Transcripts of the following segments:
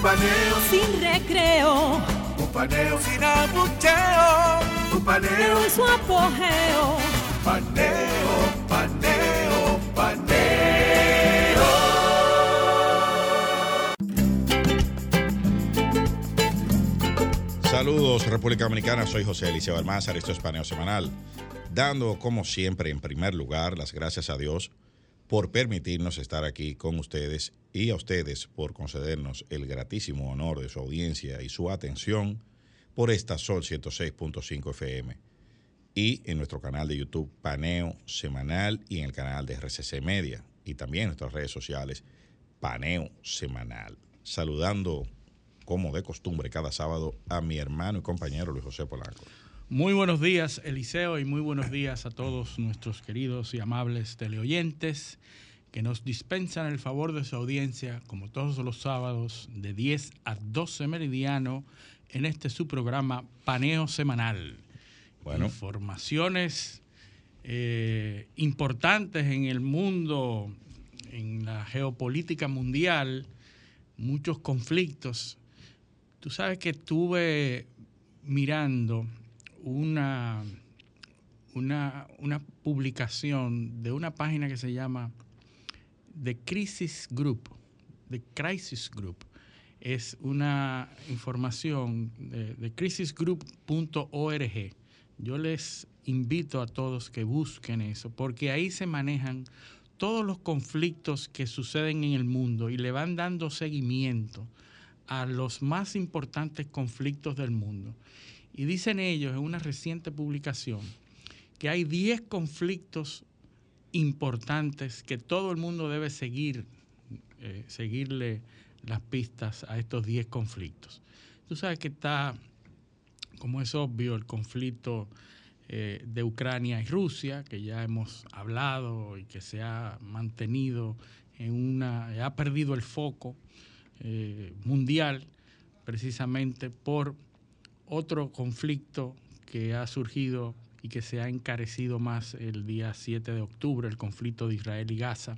Un paneo Sin recreo. Un paneo sin abucheo. Un paneo En su apogeo. Paneo, paneo, paneo. Saludos República Dominicana, soy José Eliseo Almázar, esto es Paneo Semanal, dando como siempre en primer lugar las gracias a Dios por permitirnos estar aquí con ustedes y a ustedes por concedernos el gratísimo honor de su audiencia y su atención por esta Sol 106.5 FM y en nuestro canal de YouTube Paneo Semanal y en el canal de RCC Media y también en nuestras redes sociales Paneo Semanal. Saludando como de costumbre cada sábado a mi hermano y compañero Luis José Polanco. Muy buenos días, Eliseo, y muy buenos días a todos nuestros queridos y amables teleoyentes que nos dispensan el favor de su audiencia, como todos los sábados, de 10 a 12 meridiano, en este su programa Paneo Semanal. Bueno. Informaciones eh, importantes en el mundo, en la geopolítica mundial, muchos conflictos. Tú sabes que estuve mirando una, una, una publicación de una página que se llama The Crisis Group. The Crisis Group. Es una información de, de crisisgroup.org. Yo les invito a todos que busquen eso, porque ahí se manejan todos los conflictos que suceden en el mundo y le van dando seguimiento a los más importantes conflictos del mundo. Y dicen ellos en una reciente publicación que hay 10 conflictos importantes que todo el mundo debe seguir, eh, seguirle las pistas a estos 10 conflictos. Tú sabes que está, como es obvio, el conflicto eh, de Ucrania y Rusia, que ya hemos hablado y que se ha mantenido en una, ha perdido el foco eh, mundial precisamente por otro conflicto que ha surgido y que se ha encarecido más el día 7 de octubre, el conflicto de Israel y Gaza,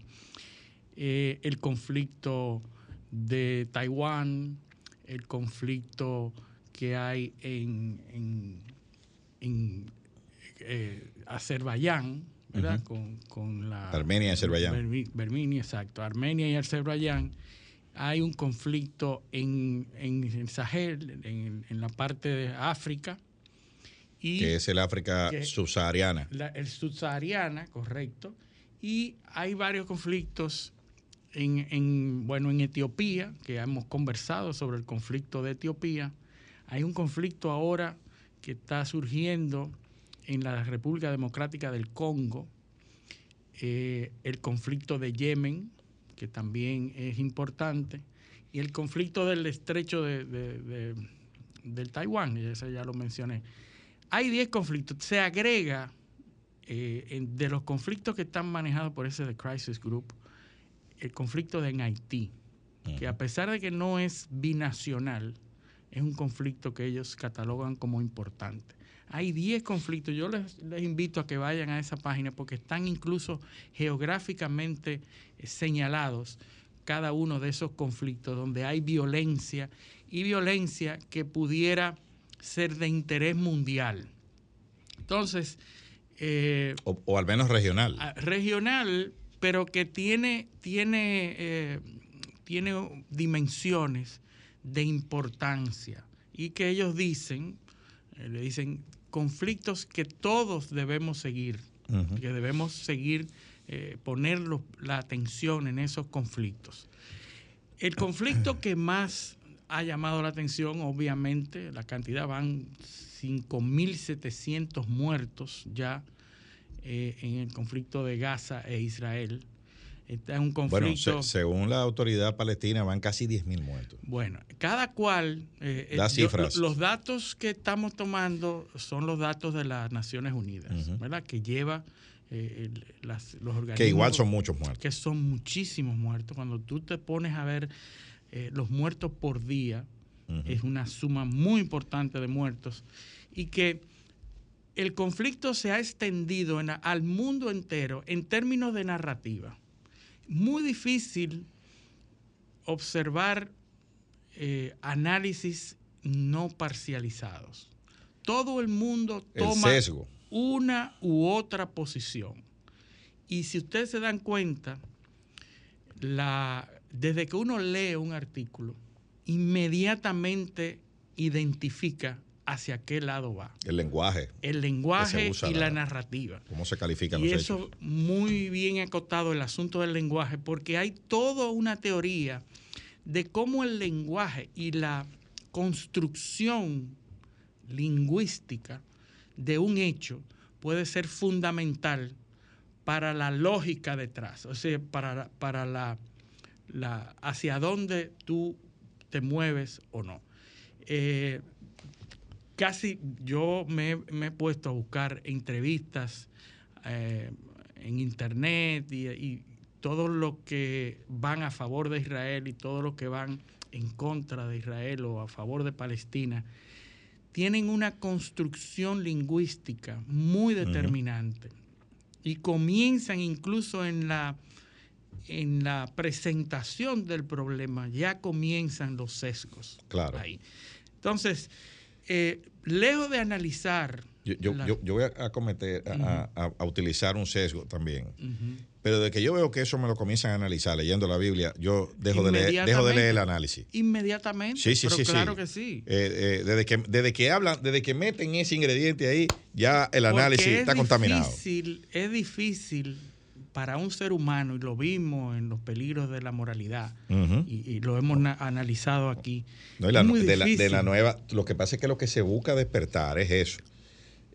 eh, el conflicto de Taiwán, el conflicto que hay en, en, en eh, Azerbaiyán, ¿verdad? Con, con la... Armenia y Azerbaiyán. Bermi- Berminia, exacto. Armenia y Azerbaiyán. Hay un conflicto en, en el Sahel, en, en la parte de África. Y que es el África subsahariana. la, el subsahariana, correcto. Y hay varios conflictos en, en, bueno, en Etiopía, que hemos conversado sobre el conflicto de Etiopía. Hay un conflicto ahora que está surgiendo en la República Democrática del Congo, eh, el conflicto de Yemen, que también es importante, y el conflicto del estrecho de, de- de- del Taiwán, y ese ya lo mencioné. Hay 10 conflictos. Se agrega eh, en- de los conflictos que están manejados por ese The Crisis Group, el conflicto de en Haití, que a pesar de que no es binacional, es un conflicto que ellos catalogan como importante. Hay 10 conflictos. Yo les, les invito a que vayan a esa página porque están incluso geográficamente eh, señalados cada uno de esos conflictos donde hay violencia y violencia que pudiera ser de interés mundial. Entonces, eh, O, o al menos regional. regional, pero que tiene, tiene, eh, tiene dimensiones de importancia y que ellos dicen, le dicen conflictos que todos debemos seguir, que debemos seguir, eh, poner lo- la atención en esos conflictos. El conflicto que más ha llamado la atención, obviamente, la cantidad van 5.700 muertos ya eh, en el conflicto de Gaza e Israel. Está en un Bueno, se- según la autoridad palestina van casi 10.000 muertos. Bueno, cada cual. eh, eh, Da cifras. lo- los datos que estamos tomando son los datos de las Naciones Unidas. ¿verdad? Que lleva eh, el- las- los organismos. Que igual son muchos muertos. Que son muchísimos muertos. Cuando tú te pones a ver eh, los muertos por día, es una suma muy importante de muertos. Y que el conflicto se ha extendido en al mundo entero en términos de narrativa. Muy difícil observar eh, análisis no parcializados. Todo el mundo toma una u otra posición. Y si ustedes se dan cuenta, la, desde que uno lee un artículo, inmediatamente identifica hacia qué lado va. El lenguaje, El lenguaje y la- la narrativa. cómo se califican Y los eso hechos. muy bien acotado el asunto del lenguaje, porque hay toda una teoría de cómo el lenguaje y la construcción lingüística de un hecho puede ser fundamental para la lógica detrás, o sea, para, para la, la hacia dónde tú te mueves o no. Eh, casi yo me, me he puesto a buscar entrevistas eh, en internet y, y todo lo que van a favor de Israel y todo lo que van en contra de Israel o a favor de Palestina, tienen una construcción lingüística muy determinante y comienzan incluso en la en la presentación del problema ya comienzan los sesgos. Claro. ahí. Entonces, eh, lejos de analizar. Yo, yo- la- yo- yo voy a, a cometer, a, a- a utilizar un sesgo también. Pero de que yo veo que eso me lo comienzan a analizar leyendo la Biblia, yo dejo de leer, dejo de leer el análisis. Inmediatamente. Sí, sí, pero sí, sí. claro que sí. Eh, eh, desde, que, desde que hablan, desde que meten ese ingrediente ahí, ya el análisis es está contaminado. Es difícil para un ser humano, y lo vimos en los peligros de la moralidad, y, y lo hemos na- analizado aquí. No, y la- Es muy de, la, de difícil. la nueva, lo que pasa es que lo que se busca despertar es eso,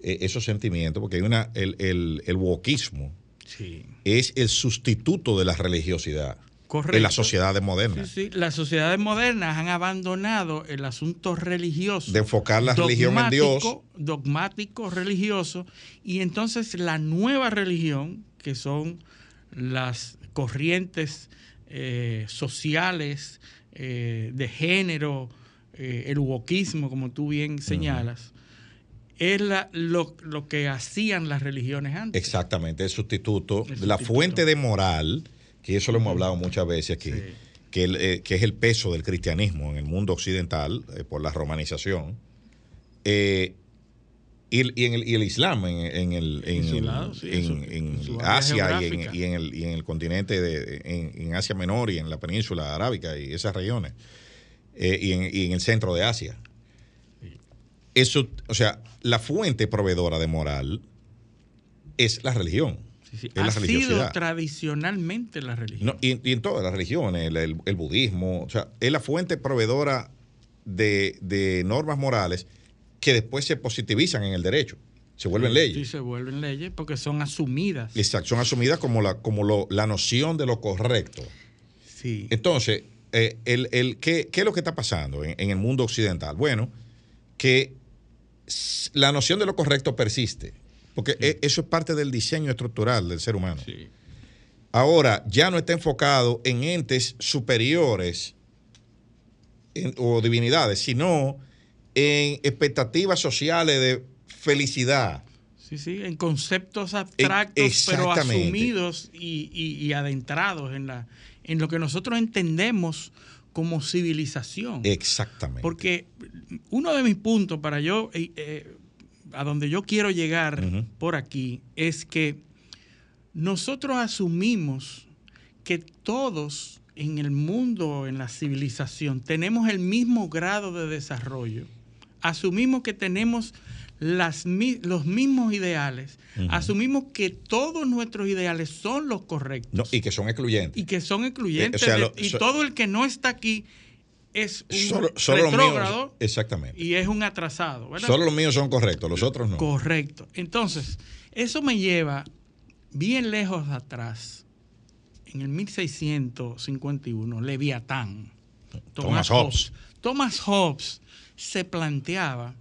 eh, esos sentimientos, porque hay una, el, el, el wokismo Sí. es el sustituto de la religiosidad Correcto. en las sociedades modernas. sí. Las sociedades modernas han abandonado el asunto religioso. De enfocar la religión en Dios. Dogmático, religioso. Y entonces la nueva religión, que son las corrientes eh, sociales, eh, de género, eh, el wokismo, como tú bien señalas, es la- lo, lo que hacían las religiones antes. Exactamente, el sustituto, El la fuente de moral, que eso lo hemos hablado muchas veces aquí, Sí. que, el, eh, que es el peso del cristianismo en el mundo occidental por la romanización, y, el, y en el, y el Islam en, en el, en, En lado, sí, en- en su- en en su área Asia y en, y el, y en el continente, de, en, en Asia Menor y en la península arábica y esas regiones, eh, y, en, y en el centro de Asia. Eso, o sea, la fuente proveedora de moral es la religión. Sí, sí. es la Ha sido tradicionalmente la religión. No, y, y en todas las religiones, el, el- el budismo, o sea, es la fuente proveedora de, de normas morales que después se positivizan en el derecho, se vuelven Sí, leyes. se vuelven leyes porque son asumidas. Exacto, son asumidas como la, como lo- la noción de lo correcto. Sí. Entonces, eh, el, el- ¿qué, qué es lo que está pasando en, en el mundo occidental? Bueno, que la noción de lo correcto persiste, porque e- eso es parte del diseño estructural del ser humano. Sí. Ahora ya no está enfocado en entes superiores en- o divinidades, sino en expectativas sociales de felicidad. Sí, sí, en conceptos abstractos, pero asumidos y, y- y adentrados en, la, en lo que nosotros entendemos como civilización. Exactamente. Porque uno de mis puntos para yo, eh, eh, a donde yo quiero llegar por aquí, es que nosotros asumimos que todos en el mundo, en la civilización, tenemos el mismo grado de desarrollo. Asumimos que tenemos las, los mismos ideales. Asumimos que todos nuestros ideales son los correctos No, y que son excluyentes. y que son excluyentes. Eh, o sea, de- lo- y so- todo el que no está aquí es un Solo, solo míos. Exactamente. y es un atrasado. ¿verdad? Solo los míos son correctos, los otros no. Correcto. Entonces, eso me lleva bien lejos atrás en el 1651, Leviatán, Thomas Hobbes. Thomas Hobbes se planteaba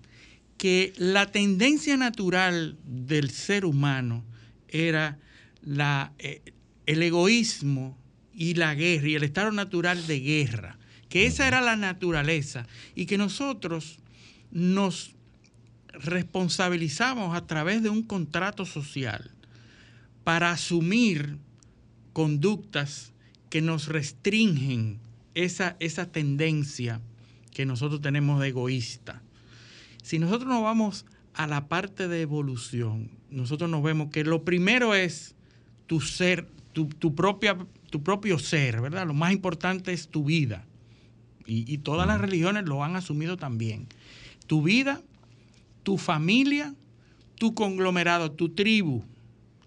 que la tendencia natural del ser humano era la, eh, el egoísmo y la guerra y el estado natural de guerra, que esa era la naturaleza y que nosotros nos responsabilizamos a través de un contrato social para asumir conductas que nos restringen esa, esa tendencia que nosotros tenemos de egoísta. Si nosotros nos vamos a la parte de evolución, nosotros nos vemos que lo primero es tu ser, tu, propia, tu propio ser, ¿verdad? Lo más importante es tu vida. Y, y todas las religiones lo han asumido también. Tu vida, tu familia, tu conglomerado, tu tribu,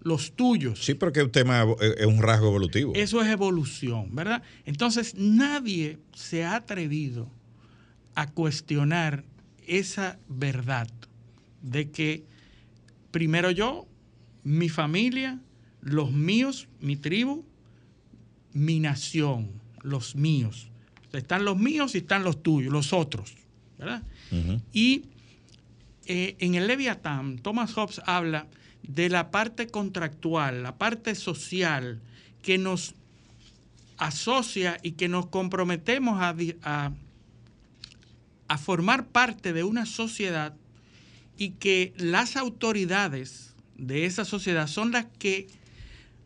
los tuyos. Sí, porque un tema es un rasgo evolutivo. Eso es evolución, ¿verdad? Entonces nadie se ha atrevido a cuestionar esa verdad de que primero yo, mi familia, los míos, mi tribu, mi nación, los míos. están los míos y están los tuyos, los otros, ¿verdad? Y eh, en el Leviatán, Thomas Hobbes habla de la parte contractual, la parte social que nos asocia y que nos comprometemos a, a, formar parte de una sociedad y que las autoridades de esa sociedad son las que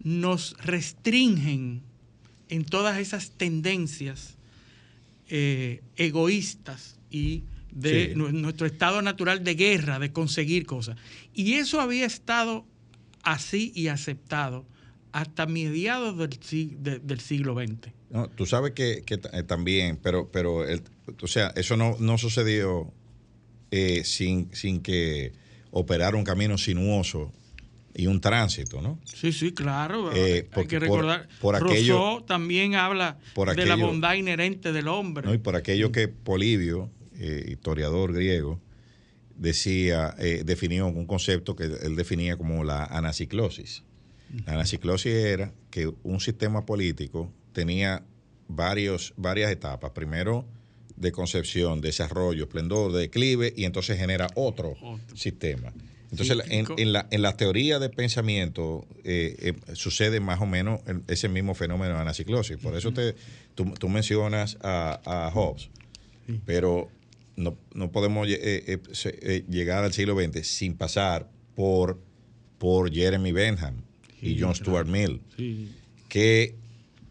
nos restringen en todas esas tendencias eh, egoístas y de nuestro estado natural de guerra, de conseguir cosas. Y eso había estado así y aceptado hasta mediados del, del siglo XX. No, tú sabes que, eh, también, pero, pero o sea, eso no, no sucedió eh, sin, sin que operara un camino sinuoso y un tránsito, ¿no? Sí, sí, claro. Eh, Hay que recordar. Por, aquello, también habla de la bondad inherente del hombre. y por aquello que Polibio eh, historiador griego, decía, eh, definió un concepto que él definía como la anaciclosis. La anaciclosis era que un sistema político tenía varios, varias etapas. Primero, de concepción, desarrollo, esplendor, de declive, y entonces genera otro, sistema. Entonces, en, la, en la teoría de pensamiento eh, sucede más o menos ese mismo fenómeno de anaciclosis. Por eso te, tú, mencionas a, a Hobbes. Pero no, no podemos eh, eh, eh, llegar al siglo XX sin pasar por, por Jeremy Bentham y John Stuart Mill, que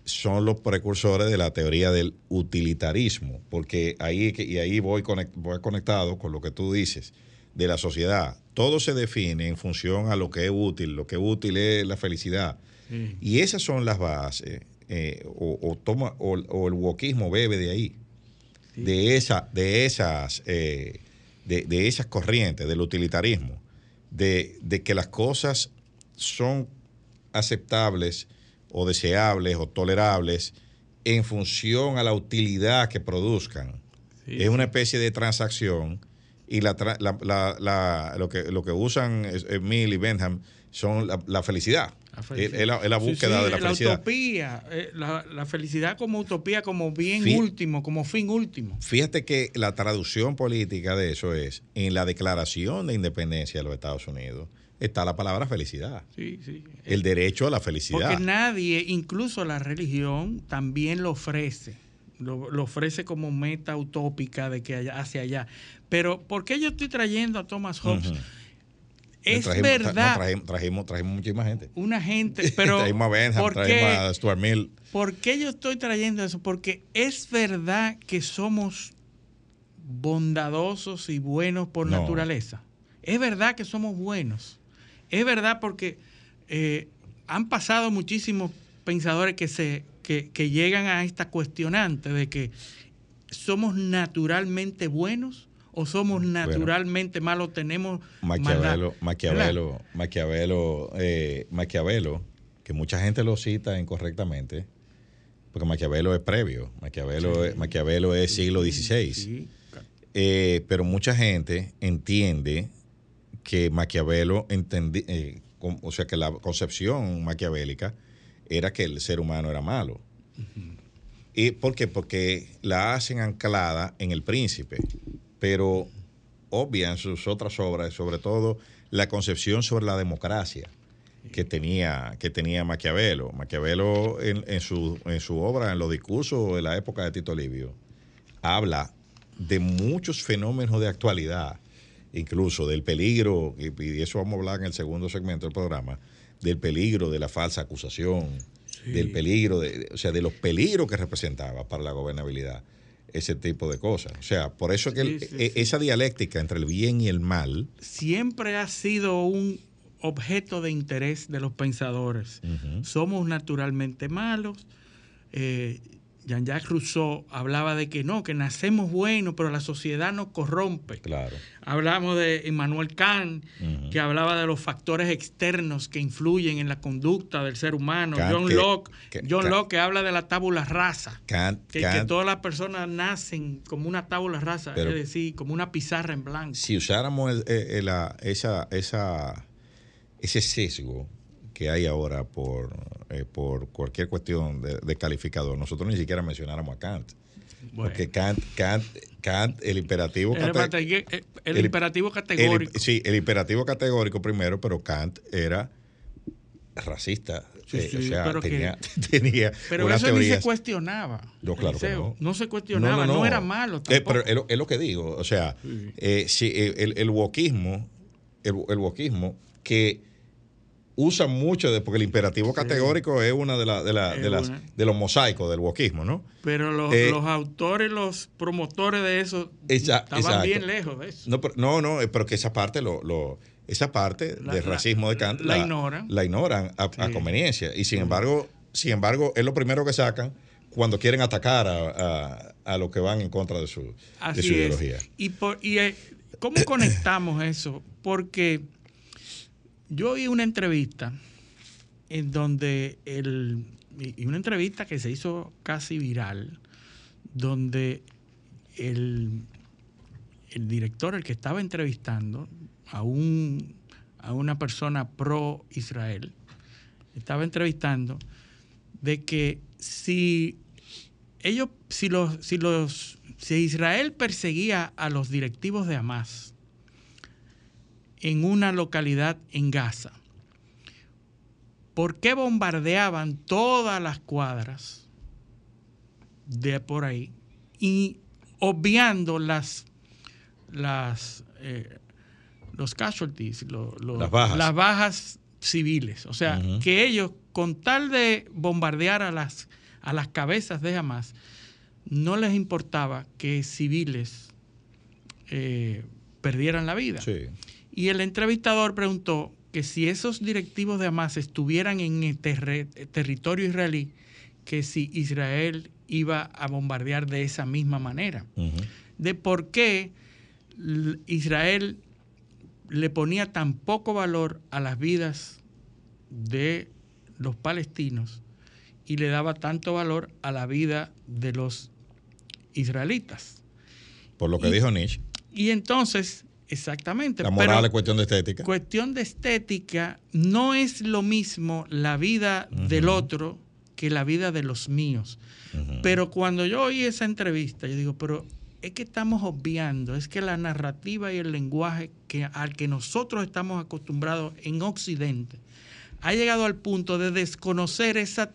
son los precursores de la teoría del utilitarismo, porque ahí, y ahí voy, voy conectado con lo que tú dices, de la sociedad. Todo se define en función a lo que es útil, lo que es útil es la felicidad. Y esas son las bases, o, toma, o, o el wokismo bebe de ahí de, esa, de, esas, eh, de, esas corrientes, del utilitarismo, de, que las cosas son aceptables o deseables o tolerables en función a la utilidad que produzcan. es una especie de transacción y la, lo, que, lo que usan Mill y Benham son la, felicidad. Es, la, búsqueda de la, felicidad. La utopía, eh, la, felicidad como utopía, como bien último, como fin último. Fíjate que la traducción política de eso es, en la declaración de independencia de los Estados Unidos, está la palabra felicidad. Sí, sí. El derecho a la felicidad. Porque nadie, incluso la religión, también lo ofrece. Lo, ofrece como meta utópica de que hacia allá. Pero, ¿por qué yo estoy trayendo a Thomas Hobbes? Es verdad. trajimos, trajimos, muchísima gente. Una gente, pero. trajimos a Benham, trajimos a Stuart Mill. ¿Por qué yo estoy trayendo eso? Porque es verdad que somos bondadosos y buenos por naturaleza. Es verdad que somos buenos. Es verdad porque eh, han pasado muchísimos pensadores que, se, que, que llegan a esta cuestionante de que somos naturalmente buenos o somos naturalmente malos, tenemos Maquiavelo, Maquiavelo, Maquiavelo, eh, Maquiavelo, que mucha gente lo cita incorrectamente, porque Maquiavelo es previo, Maquiavelo, es, Maquiavelo es siglo XVI, eh, pero mucha gente entiende que Maquiavelo entendí, eh, o sea que la concepción maquiavélica era que el ser humano era malo. ¿Y por qué? Porque la hacen anclada en el príncipe, pero obvian sus otras obras, sobre todo la concepción sobre la democracia que tenía, que tenía Maquiavelo. Maquiavelo en, en, su, en su obra, en los discursos de la época de Tito Livio, habla de muchos fenómenos de actualidad, incluso del peligro, y, y eso vamos a hablar en el segundo segmento del programa, del peligro de la falsa acusación, sí. del peligro, de, o sea, de los peligros que representaba para la gobernabilidad ese tipo de cosas. O sea, por eso sí, que el, sí, e, esa dialéctica entre el bien y el mal siempre ha sido un objeto de interés de los pensadores. Uh -huh. Somos naturalmente malos. Eh, Jean-Jacques Rousseau hablaba de que no, que nacemos buenos, pero la sociedad nos corrompe. Claro. Hablamos de Immanuel Kant, uh -huh. que hablaba de los factores externos que influyen en la conducta del ser humano. Kant John que, Locke, que, John Kant, Locke que habla de la tábula rasa. Kant, que, que, todas las personas nacen como una tábula rasa, pero, es decir, como una pizarra en blanco. Si usáramos el, el, el, esa, esa, ese sesgo que hay ahora por, eh, por cualquier cuestión de, de, calificador, nosotros ni siquiera mencionáramos a Kant. Bueno. Porque Kant, Kant, Kant, el imperativo el, el, el imperativo categórico. sí, el imperativo categórico primero, pero Kant era racista. Sí, eh, sí, o sea, pero tenía, que, tenía pero eso teorías. ni se cuestionaba. No, claro que no. no. se cuestionaba, no, no, no. era malo. Eh, pero es lo, es lo, que digo. O sea, sí. eh, si el, el wokismo, el, el wokismo que usan mucho de, porque el imperativo sí. categórico es una de, la, de, la, de, las, de los mosaicos del wokismo, ¿no? Pero los, eh, los, autores, los promotores de eso estaban exacto. bien lejos de eso. No, pero, no, no, pero que esa parte lo, lo esa parte la, del racismo de Kant la, la, ignoran, la ignoran a, sí. a, conveniencia y sin embargo, sin embargo, es lo primero que sacan cuando quieren atacar a, a, a los que van en contra de su, Así de su ideología. Es. Y, por, y eh, cómo conectamos eso, porque yo oí una entrevista en donde el y una entrevista que se hizo casi viral donde el, el director, el que estaba entrevistando a un a una persona pro Israel, estaba entrevistando de que si ellos, si los, si los, si Israel perseguía a los directivos de Hamas, en una localidad en Gaza. ¿Por qué bombardeaban todas las cuadras de por ahí y obviando las, las eh, los casualties, lo, lo, las, bajas. las, bajas. civiles? O sea, uh -huh. que ellos, con tal de bombardear a las, a las cabezas de Hamas, no les importaba que civiles eh, perdieran la vida. Sí. Y el entrevistador preguntó que si esos directivos de Hamas estuvieran en el ter territorio israelí, que si Israel iba a bombardear de esa misma manera. Uh -huh. De por qué Israel le ponía tan poco valor a las vidas de los palestinos y le daba tanto valor a la vida de los israelitas. Por lo que y, dijo Nietzsche. Y entonces Exactamente. La moral pero es cuestión de estética. Cuestión de estética no es lo mismo la vida uh -huh. del otro que la vida de los míos. Uh -huh. Pero cuando yo oí esa entrevista, yo digo, pero es que estamos obviando, es que la narrativa y el lenguaje que, al que nosotros estamos acostumbrados en Occidente ha llegado al punto de desconocer esa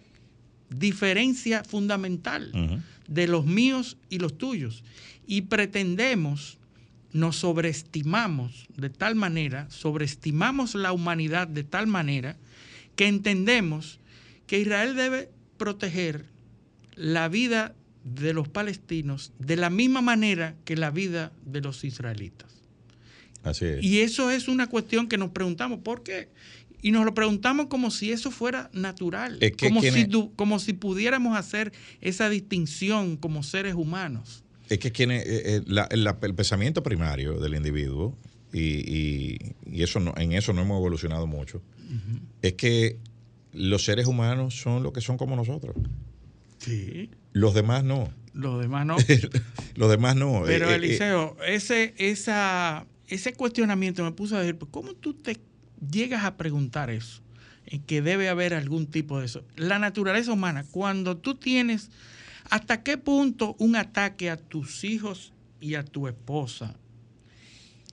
diferencia fundamental uh -huh. de los míos y los tuyos. Y pretendemos nos sobreestimamos de tal manera, sobreestimamos la humanidad de tal manera que entendemos que Israel debe proteger la vida de los palestinos de la misma manera que la vida de los israelitas. Así es. Y eso es una cuestión que nos preguntamos, ¿por qué? Y nos lo preguntamos como si eso fuera natural, es que como, si, como si pudiéramos hacer esa distinción como seres humanos es que quienes, eh, eh, la, la, el pensamiento primario del individuo, y, y, y, eso no, en eso no hemos evolucionado mucho, uh -huh. es que los seres humanos son lo que son como nosotros. Sí. Los demás no. Los demás no. los demás no. Pero, eh, Eliseo, ese, esa, ese cuestionamiento me puso a decir, ¿cómo tú te llegas a preguntar eso? en que debe haber algún tipo de eso. La naturaleza humana, cuando tú tienes, ¿hasta qué punto un ataque a tus hijos y a tu esposa,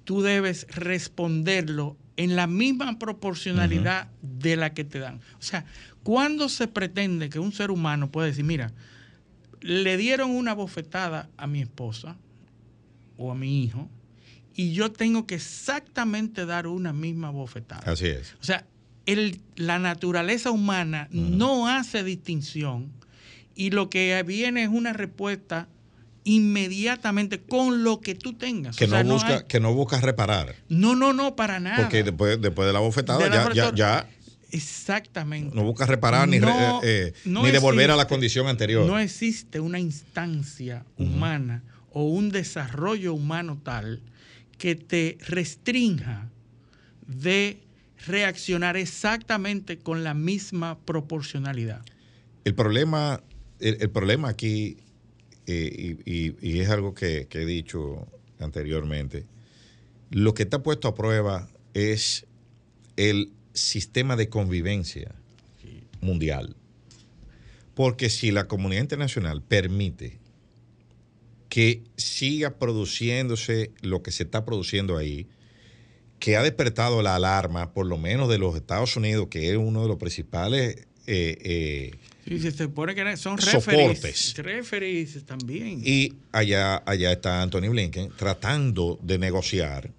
tú debes responderlo en la misma proporcionalidad de la que te dan? O sea, ¿cuándo se pretende que un ser humano puede decir, mira, le dieron una bofetada a mi esposa o a mi hijo, y yo tengo que exactamente dar una misma bofetada. Así es. O sea, el, la naturaleza humana no hace distinción y lo que viene es una respuesta inmediatamente con lo que tú tengas. Que, O sea, no, busca, hay- que no buscas reparar. no, no, no, para nada. Porque después, después de la bofetada De la ya, ya, Exactamente. no buscas reparar ni, No- eh, no ni devolver a la condición anterior. No existe una instancia humana o un desarrollo humano tal que te restrinja de reaccionar exactamente con la misma proporcionalidad. El problema, el, el problema aquí, eh, y, y- y es algo que, que he dicho anteriormente, lo que está puesto a prueba es el sistema de convivencia mundial. Porque si la comunidad internacional permite que siga produciéndose lo que se está produciendo ahí, que ha despertado la alarma, por lo menos de los Estados Unidos, que es uno de los principales eh, eh, Sí, se supone que son Soportes. referees, referees también. Y allá, allá está Anthony Blinken tratando de negociar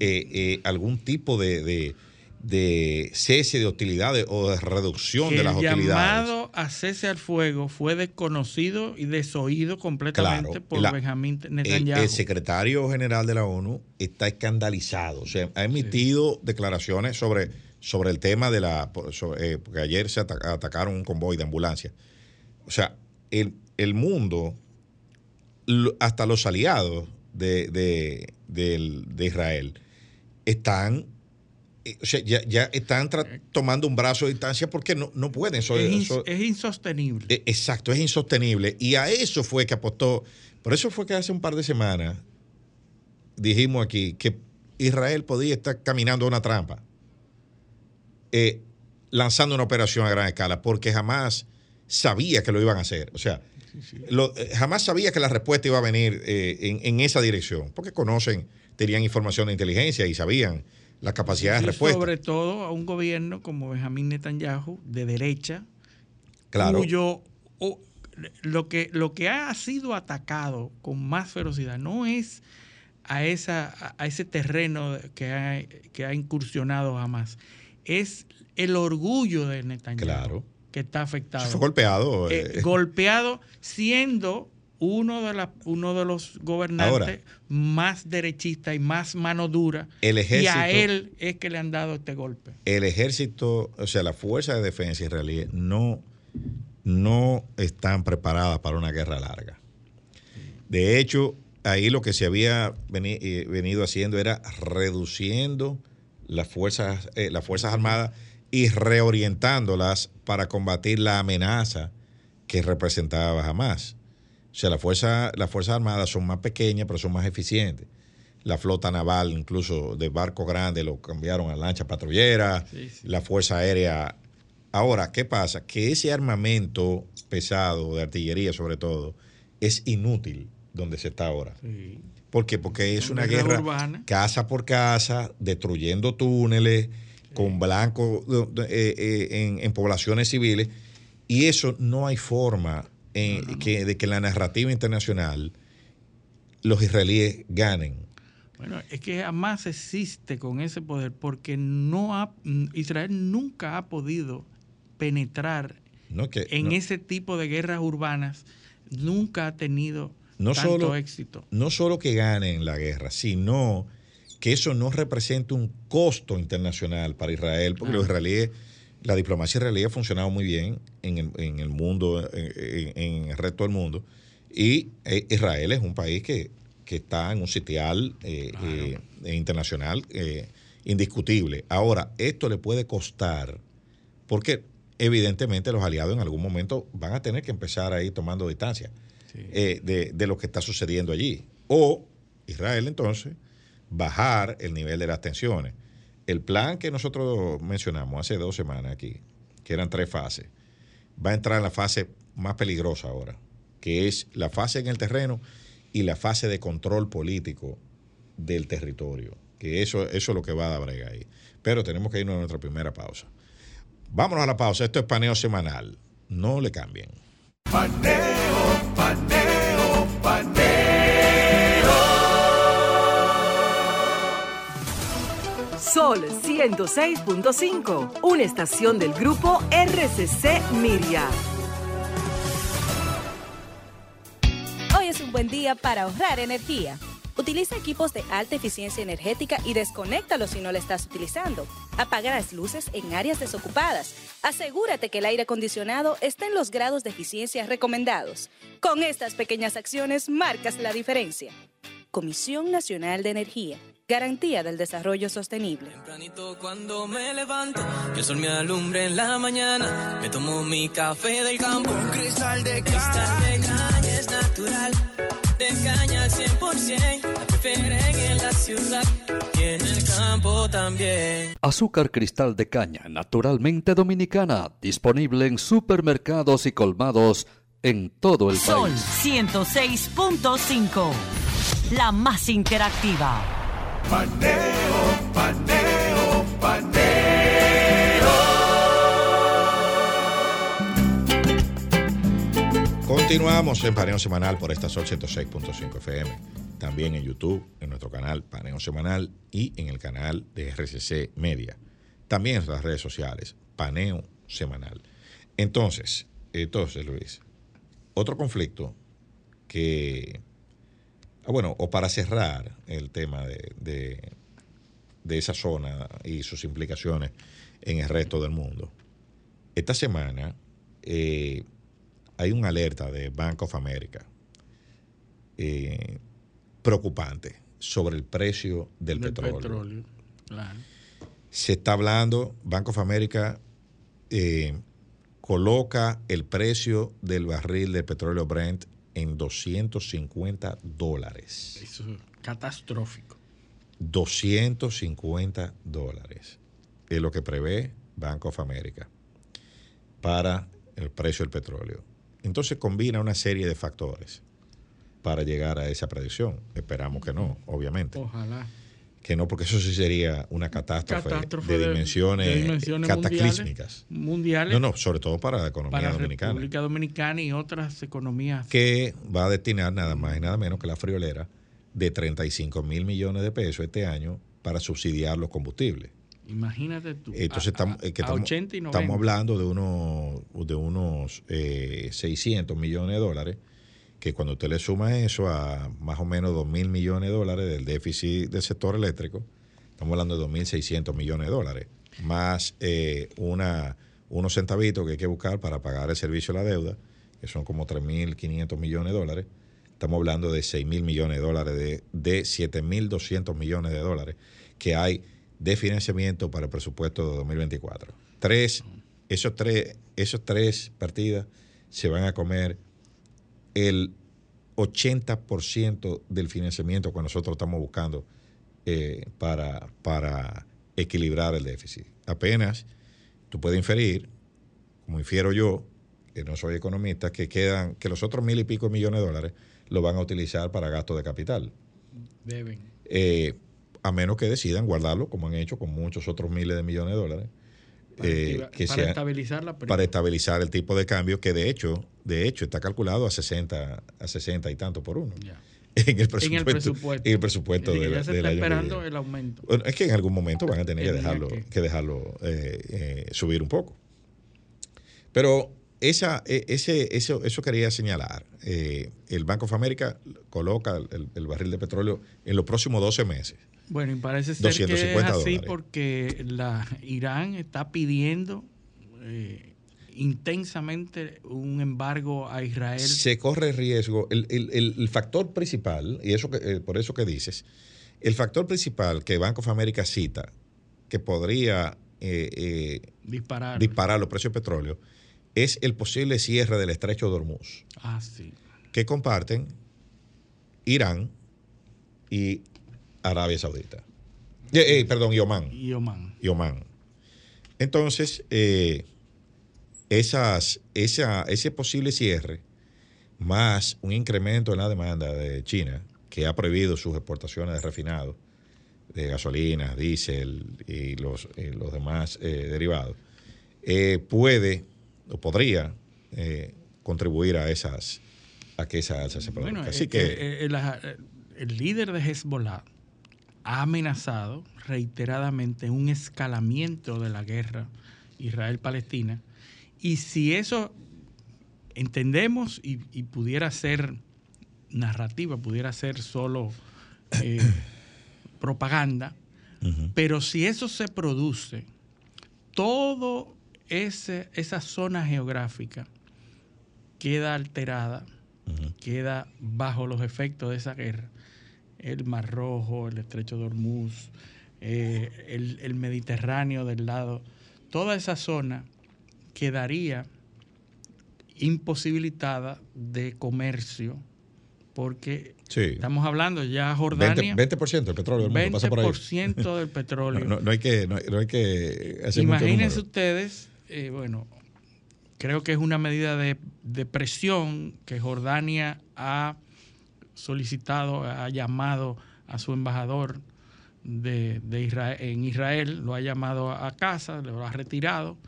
eh, eh, algún tipo de, de- de cese de hostilidades o de reducción de las el hostilidades. llamado a cese al fuego fue desconocido y desoído completamente Claro, por la- Benjamín El, Netanyahu. el secretario general de la ONU está escandalizado. O sea, ha emitido declaraciones sobre, sobre el tema de la. sobre, eh, porque ayer se ata- atacaron un convoy de ambulancia. O sea, el, el mundo, lo- hasta los aliados de, de- de Israel, están. eh, O sea, ya, ya están tomando un brazo de distancia porque no, no pueden. Eso- es, insostenible. eh, Exacto, es insostenible. Y a eso fue que apostó. Por eso fue que hace un par de semanas dijimos aquí que Israel podía estar caminando a una trampa, eh, lanzando una operación a gran escala, porque jamás sabía que lo iban a hacer. O sea, lo- eh, jamás sabía que la respuesta iba a venir eh, en, en esa dirección, porque conocen, tenían información de inteligencia y sabían la capacidad de respuesta. sobre todo a un gobierno como Benjamín Netanyahu, de derecha, Claro. cuyo o- lo, que, lo que ha sido atacado con más ferocidad no es a, esa, a ese terreno que ha, que ha incursionado jamás, es el orgullo de Netanyahu Claro. que está afectado. Fue golpeado. Eh, eh, golpeado siendo uno de, la- uno de los gobernantes Ahora. más derechistas y más mano dura. El y ejército- a él es que le han dado este golpe. el ejército, o sea, la fuerza de defensa israelí no, no están preparadas para una guerra larga. De hecho, ahí lo que se había eh, venido haciendo era reduciendo las fuerzas, eh, las fuerzas armadas y reorientándolas para combatir la amenaza que representaba Hamas. O sea, la fuerza, las fuerzas armadas son más pequeñas, pero son más eficientes. La flota naval, incluso de barcos grandes, lo cambiaron a lancha patrullera. Sí, sí. La fuerza aérea. Ahora, ¿qué pasa? Que ese armamento pesado, de artillería sobre todo, es inútil donde se está ahora. ¿Por qué? Porque es Una una guerra guerra urbana. casa por casa, destruyendo túneles, con blancos eh, eh, en, en poblaciones civiles. Y eso no hay forma en- que- de que en la narrativa internacional los israelíes ganen. Bueno, es que jamás existe con ese poder porque no ha, Israel nunca ha podido penetrar No, que, en ese tipo de guerras urbanas, nunca ha tenido No tanto solo- éxito. no solo que ganen la guerra, sino que eso no represente un costo internacional para Israel, porque los israelíes, la diplomacia israelí ha funcionado muy bien en el, en el mundo, en, el resto del mundo, y eh, Israel es un país que, que está en un sitial eh, eh, internacional eh, indiscutible. Ahora, esto le puede costar, porque evidentemente los aliados en algún momento van a tener que empezar a ir tomando distancia eh, de, de lo que está sucediendo allí. O Israel entonces bajar el nivel de las tensiones. el plan que nosotros mencionamos hace dos semanas aquí, que eran tres fases, va a entrar en la fase más peligrosa ahora, que es la fase en el terreno y la fase de control político del territorio, que eso, eso es lo que va a dar brega ahí. Pero tenemos que irnos a nuestra primera pausa. Vámonos a la pausa. Esto es paneo semanal. No le cambien. Paneo, paneo, paneo. Sol 106.5, una estación del grupo RCC Miria. Hoy es un buen día para ahorrar energía. Utiliza equipos de alta eficiencia energética y desconéctalos si no lo estás utilizando. Apaga las luces en áreas desocupadas. Asegúrate que el aire acondicionado esté en los grados de eficiencia recomendados. Con estas pequeñas acciones marcas la diferencia. Comisión Nacional de Energía. Garantía del desarrollo sostenible. Tempranito cuando me levanto, el sol me alumbra en la mañana. Me tomo mi café del campo. Un cristal de cristal de caña es natural. De caña al 100%. La prefieren en la ciudad y en el campo también. Azúcar cristal de caña, naturalmente dominicana, disponible en supermercados y colmados en todo el Sol país. 106.5. La más interactiva. Paneo, paneo, paneo. Continuamos en Paneo Semanal por esta Sol 106.5 FM. También en YouTube, en nuestro canal Paneo Semanal y en el canal de RCC Media. También en las redes sociales, Paneo Semanal. Entonces, entonces Luis, otro conflicto que, ah, bueno, o para cerrar el tema de, de, de esa zona y sus implicaciones en el resto del mundo. Esta semana eh, hay una alerta de Bank of America eh, preocupante sobre el precio del, Del petróleo. petróleo. Claro. Se está hablando, Bank of America eh, coloca el precio del barril de petróleo Brent en 250 dólares. Eso es catastrófico. 250 dólares es lo que prevé Bank of America para el precio del petróleo. Entonces combina una serie de factores para llegar a esa predicción. Esperamos que no, obviamente. Ojalá. Que no, porque eso sí sería una catástrofe, Catástrofe de, de- dimensiones de dimensiones cataclísmicas. Mundiales. No, no, sobre todo para la economía para dominicana. República Dominicana y otras economías. que va a destinar nada más y nada menos que la friolera de 35 mil millones de pesos este año para subsidiar los combustibles. Imagínate tú. Entonces a- estamos, a- eh, que a estamos, 80 y 90. estamos hablando de unos, de unos eh, 600 millones de dólares, que cuando usted le suma eso a más o menos 2 mil millones de dólares del déficit del sector eléctrico, estamos hablando de 2.600 millones de dólares, más eh, una, unos centavitos que hay que buscar para pagar el servicio de la deuda, que son como 3.500 millones de dólares. Estamos hablando de 6.000 millones de dólares, de, de 7.200 millones de dólares que hay de financiamiento para el presupuesto de 2024. Tres, esos tres, esos tres partidas se van a comer el 80% del financiamiento que nosotros estamos buscando eh, para, para equilibrar el déficit. Apenas tú puedes inferir, como infiero yo, que no soy economista, que quedan, que los otros mil y pico millones de dólares lo van a utilizar para gasto de capital. Deben. Eh, a menos que decidan guardarlo, como han hecho con muchos otros miles de millones de dólares, Para, eh, activa- que para sea- estabilizar la para estabilizar el tipo de cambio que de hecho, de hecho está calculado a 60, a 60 y tanto por uno. En el presupuesto, En el presupuesto. en el ya se del está año que esperando viene. el aumento. Bueno, es que en algún momento van a tener que dejarlo, que- que dejarlo eh, eh, subir un poco. Pero esa, e- ese, eso, eso quería señalar. Eh, el Banco of America coloca el, el barril de petróleo en los próximos 12 meses. Bueno, y parece ser que es 250 así dólares. porque la Irán está pidiendo eh, intensamente un embargo a Israel. se corre riesgo. El, el- el- factor principal, y eso que, eh, por eso que dices, el factor principal que Banco of America cita que podría eh, eh, Disparar. disparar los precios de petróleo es el posible cierre del estrecho de Hormuz, Ah, sí. que comparten Irán y Arabia Saudita. Eh, eh, perdón, y Oman. Y Oman. Y Oman. Entonces, eh, esas, esa, ese posible cierre, más un incremento en la demanda de China, que ha prohibido sus exportaciones de refinados, de gasolina, diésel y los, y los demás derivados, puede o podría contribuir a esas a que esa alza se produzca. Bueno, Así que el líder de Hezbollah ha amenazado reiteradamente un escalamiento de la guerra Israel-Palestina. Y si eso entendemos y, y pudiera ser narrativa, pudiera ser solo eh, propaganda, pero si eso se produce, todo ese, esa zona geográfica queda alterada, queda bajo los efectos de esa guerra. El Mar Rojo, el Estrecho de Hormuz, eh, el, el Mediterráneo del lado, toda esa zona quedaría imposibilitada de comercio porque Sí. estamos hablando ya Jordania 20%, 20% del petróleo del mundo pasa por ahí. 20% del petróleo. No, no- no hay que, no, no hay que hacer mucho Imagínense ustedes, eh, bueno, creo que es una medida de, de presión que Jordania ha solicitado, ha llamado a su embajador de, de Israel, en Israel, lo ha llamado a casa, lo ha retirado.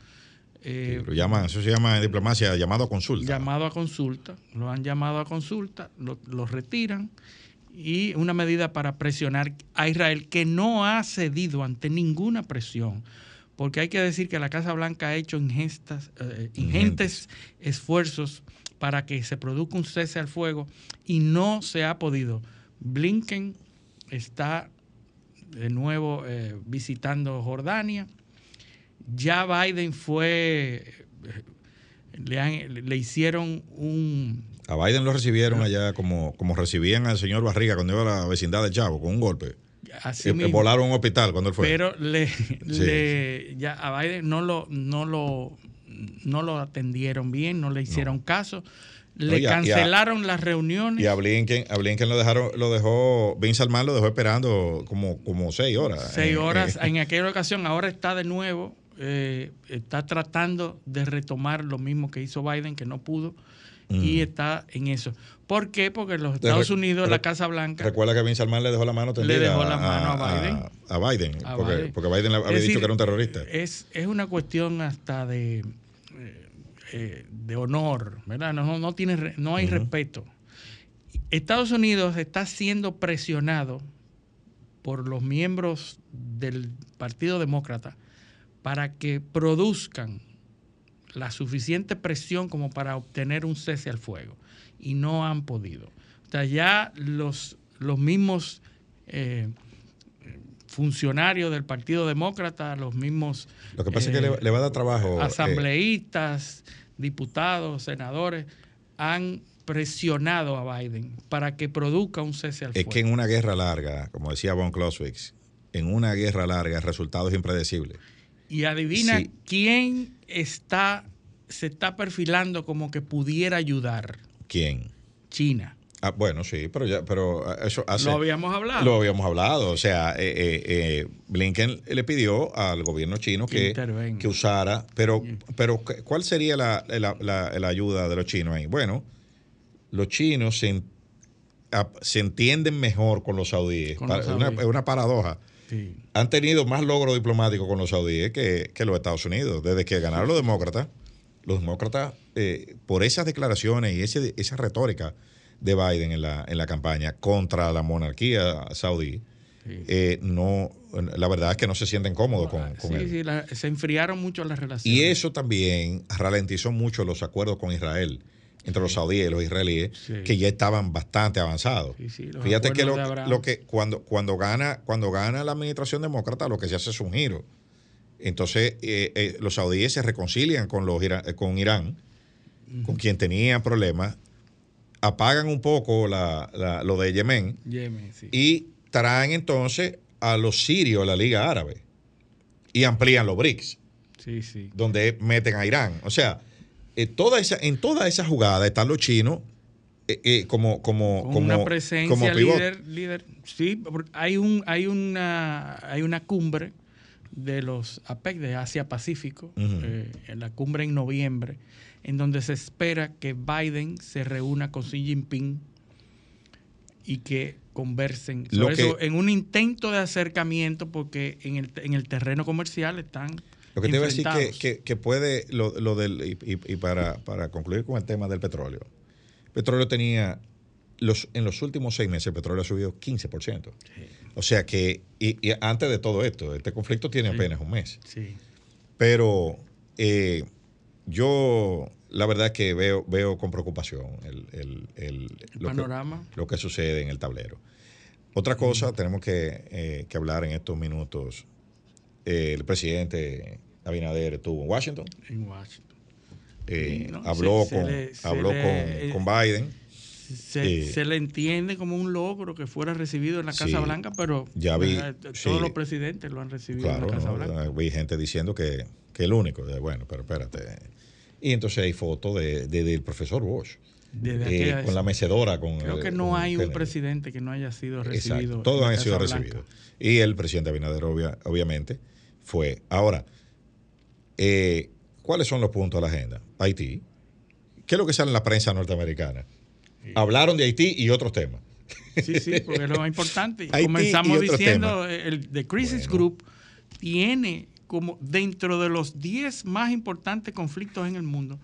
eh, Lo llaman, eso se llama en diplomacia llamado a consulta. llamado a consulta, lo han llamado a consulta, lo, lo retiran y una medida para presionar a Israel que no ha cedido ante ninguna presión, porque hay que decir que la Casa Blanca ha hecho ingestas, eh, ingentes esfuerzos para que se produzca un cese al fuego y no se ha podido. Blinken está de nuevo eh, visitando Jordania. Ya Biden fue, eh, le, han- le hicieron un, A Biden lo recibieron allá como, como recibían al señor Barriga cuando iba a la vecindad de Chavo, con un golpe. así Eh, mismo. volaron a un hospital cuando él fue. Pero le, le- ya a Biden no lo, no lo, no lo atendieron bien, no le hicieron caso. Le a- cancelaron las reuniones. y a Blinken, a Blinken lo dejaron, lo dejó, Bin Salman lo dejó esperando como, como seis horas. seis horas en aquella ocasión. Ahora está de nuevo, eh, está tratando de retomar lo mismo que hizo Biden, que no pudo, y está en eso. ¿Por qué? Porque los Estados re- Unidos, la Casa Blanca, Recuerda que Bin Salman le dejó la mano tendida dejó la mano a Biden. A, a Biden, porque, Biden. porque Biden le había Es dicho decir, que era un terrorista. Es, es una cuestión hasta de, eh, de honor, ¿verdad? No, no, no tiene, no hay respeto. Estados Unidos está siendo presionado por los miembros del Partido Demócrata para que produzcan la suficiente presión como para obtener un cese al fuego. Y no han podido. O sea, ya los, los mismos eh, funcionarios del Partido Demócrata, los mismos Lo que pasa es que eh, le, le va a dar trabajo. eh, asambleístas, diputados, senadores, han presionado a Biden para que produzca un cese al Es fuego. que en una guerra larga, como decía Von Clausewitz, en una guerra larga el resultado es impredecible. Y adivina Sí. quién está, se está perfilando como que pudiera ayudar. ¿Quién? China. Ah, bueno, sí, pero ya, pero ah, eso hace. Lo habíamos hablado. Lo habíamos hablado. O sea, eh, eh, eh, Blinken le pidió al gobierno chino Que que, usara, pero, pero ¿cuál sería la, la- la- la ayuda de los chinos ahí? Bueno, los chinos se, en- a- se entienden mejor con los saudíes. Con los una- es una paradoja. Sí. Han tenido más logros diplomáticos con los saudíes que, que los Estados Unidos. Desde que ganaron los demócratas, los demócratas, eh, por esas declaraciones y ese, esa retórica de Biden en la, en la campaña contra la monarquía saudí, eh, no, la verdad es que no se sienten cómodos con, con Sí, él. sí, la- se enfriaron mucho las relaciones. Y eso también ralentizó mucho los acuerdos con Israel, entre los saudíes y los israelíes, que ya estaban bastante avanzados. Fíjate que lo, que cuando, cuando gana, cuando gana la administración demócrata, lo que se hace es un giro. Entonces, eh, eh, los saudíes se reconcilian con, los, con Irán, con quien tenían problemas, apagan un poco la- la- lo de Yemen Yemen, sí. y traen entonces a los sirios a la Liga Árabe y amplían los BRICS Sí, sí. donde meten a Irán. O sea, eh, toda esa, en toda esa jugada están los chinos eh, eh, como, como, como, una presencia como pivot. líder, líder. Sí, hay un, hay una, hay una cumbre de los APEC de Asia Pacífico, eh, en la cumbre en noviembre, en donde se espera que Biden se reúna con Xi Jinping y que conversen Lo sobre que- eso en un intento de acercamiento porque en el, en el terreno comercial están Lo que te iba a decir que, que, que puede, lo, lo del, y, y- y para, para concluir con el tema del petróleo. El petróleo tenía, los, en los últimos seis meses el petróleo ha subido 15%. O sea que, y, y antes de todo esto, este conflicto tiene Sí. apenas un mes. Sí. Pero eh, yo la verdad es que veo, veo con preocupación el, el- el- lo, que, panorama. lo que sucede en el tablero. Otra cosa, tenemos que, eh, que hablar en estos minutos. Eh, el presidente Abinader estuvo en Washington. en Washington. eh, habló, Se- se con, le- se habló le- con, con Biden. Se, Eh, se le entiende como un logro que fuera recibido en la Casa Sí, Blanca, pero ya vi, todos sí. los presidentes lo han recibido Claro, en la Casa ¿no? Blanca. vi gente diciendo que, que el único. Bueno, pero espérate. Y entonces hay fotos de, de- del profesor Bosch. Desde eh, con la mecedora. Con, Creo que no con hay un presidente que no haya sido recibido. Todos han sido Blanca. recibidos. Y el presidente Abinader, obvia- obviamente, fue. Ahora, eh, ¿cuáles son los puntos de la agenda? Haití. ¿Qué es lo que sale en la prensa norteamericana? Hablaron de Haití y otros temas. Sí, sí, porque es lo más importante. Haití Comenzamos diciendo, temas. el The Crisis Group tiene como dentro de los 10 más importantes conflictos en el mundo,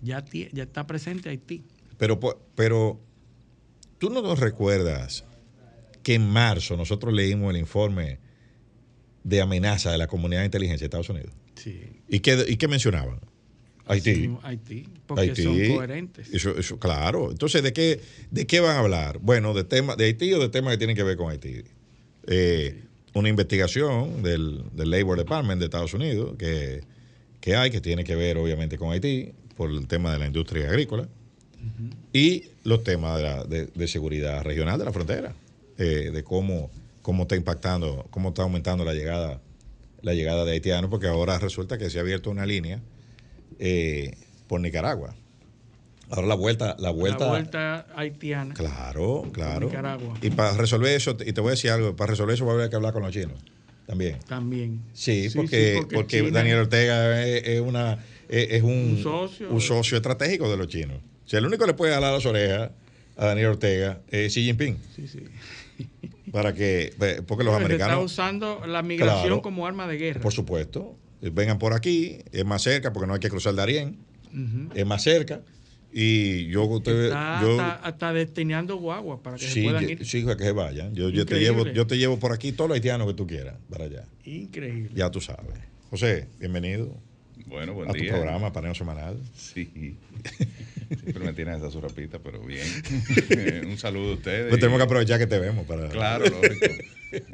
ya, ya está presente Haití. Pero, pero, ¿tú no nos recuerdas que en marzo nosotros leímos el informe de amenaza de la comunidad de inteligencia de Estados Unidos? Sí. ¿Y qué, y qué mencionaban? Haití. Haití, porque son coherentes. Eso, eso, claro. Entonces, ¿de qué, ¿de qué van a hablar? Bueno, de temas de Haití o de temas que tienen que ver con Haití. Eh, Una investigación del, del Labor Department de Estados Unidos que, que hay, que tiene que ver obviamente con Haití, por el tema de la industria agrícola, y los temas de, la- de- de seguridad regional de la frontera, eh, de cómo, cómo está impactando, cómo está aumentando la llegada, la llegada de haitianos, porque ahora resulta que se ha abierto una línea eh, por Nicaragua. Ahora la vuelta, la vuelta, La vuelta haitiana. claro, claro. Nicaragua. Y para resolver eso, y te voy a decir algo, para resolver eso va a haber que hablar con los chinos también. También. Sí, porque, sí, porque, Daniel Ortega es, es una, es, es un, Un socio. un socio estratégico de los chinos. O sea, el único que le puede jalar las orejas a Daniel Ortega es Xi Jinping. Sí, sí. Para que, porque los Se está americanos, usando la migración Claro. como arma de guerra. por supuesto, vengan por aquí, es más cerca, porque no hay que cruzar Darién, Ujú. es más cerca. Y yo, usted, Está yo hasta, hasta destinando guagua para que se sí, puedan yo- ir. sí, que se vayan. Yo, yo te llevo, yo te llevo por aquí todos los haitianos que tú quieras, para allá. Increíble. Ya tú sabes. José, bienvenido Bueno, buen a día. tu programa, paneo semanal. Sí. Siempre me tienen esa surapita, pero bien. Un saludo a ustedes. Pues tenemos que aprovechar que te vemos para. Claro, lógico.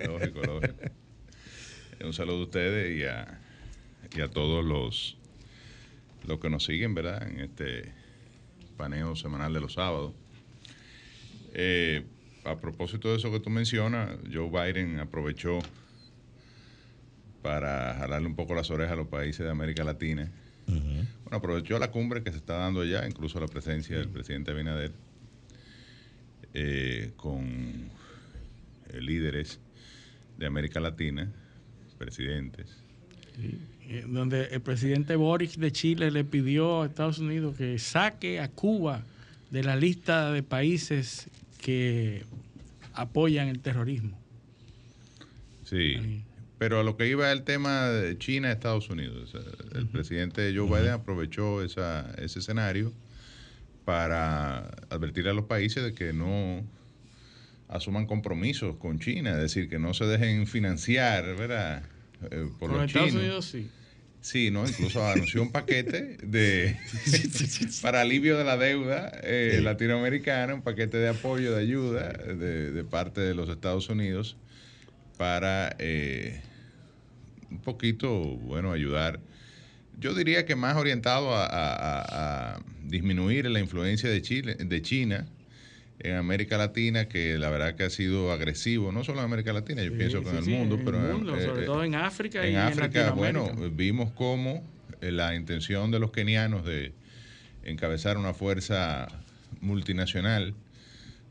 lógico, lógico. Un saludo a ustedes y a, y a todos los, los que nos siguen, ¿verdad? En este paneo semanal de los sábados. Eh, a propósito de eso que tú mencionas, Joe Biden aprovechó para jalarle un poco las orejas a los países de América Latina. Bueno, aprovechó la cumbre que se está dando allá, incluso la presencia del presidente Abinader, eh, con eh, líderes de América Latina, presidentes. Eh, Donde el presidente Boric de Chile le pidió a Estados Unidos que saque a Cuba de la lista de países que apoyan el terrorismo. Sí. Pero a lo que iba el tema de China, Estados Unidos. El presidente Joe Biden aprovechó esa, ese escenario para advertir a los países de que no asuman compromisos con China, es decir, que no se dejen financiar, ¿verdad? Eh, por los Estados chinos. Unidos sí. Sí, ¿no? Incluso anunció un paquete de para alivio de la deuda eh, Sí. latinoamericana, un paquete de apoyo, de ayuda de, de parte de los Estados Unidos para eh, un poquito, bueno, ayudar. Yo diría que más orientado a, a- a- a disminuir la influencia de Chile, de China en América Latina, que la verdad que ha sido agresivo, no solo en América Latina, yo Sí, pienso que sí, en el sí, mundo, en pero el en- mundo, eh, sobre eh, todo en África y en en África, bueno, vimos cómo eh, la intención de los kenianos de encabezar una fuerza multinacional,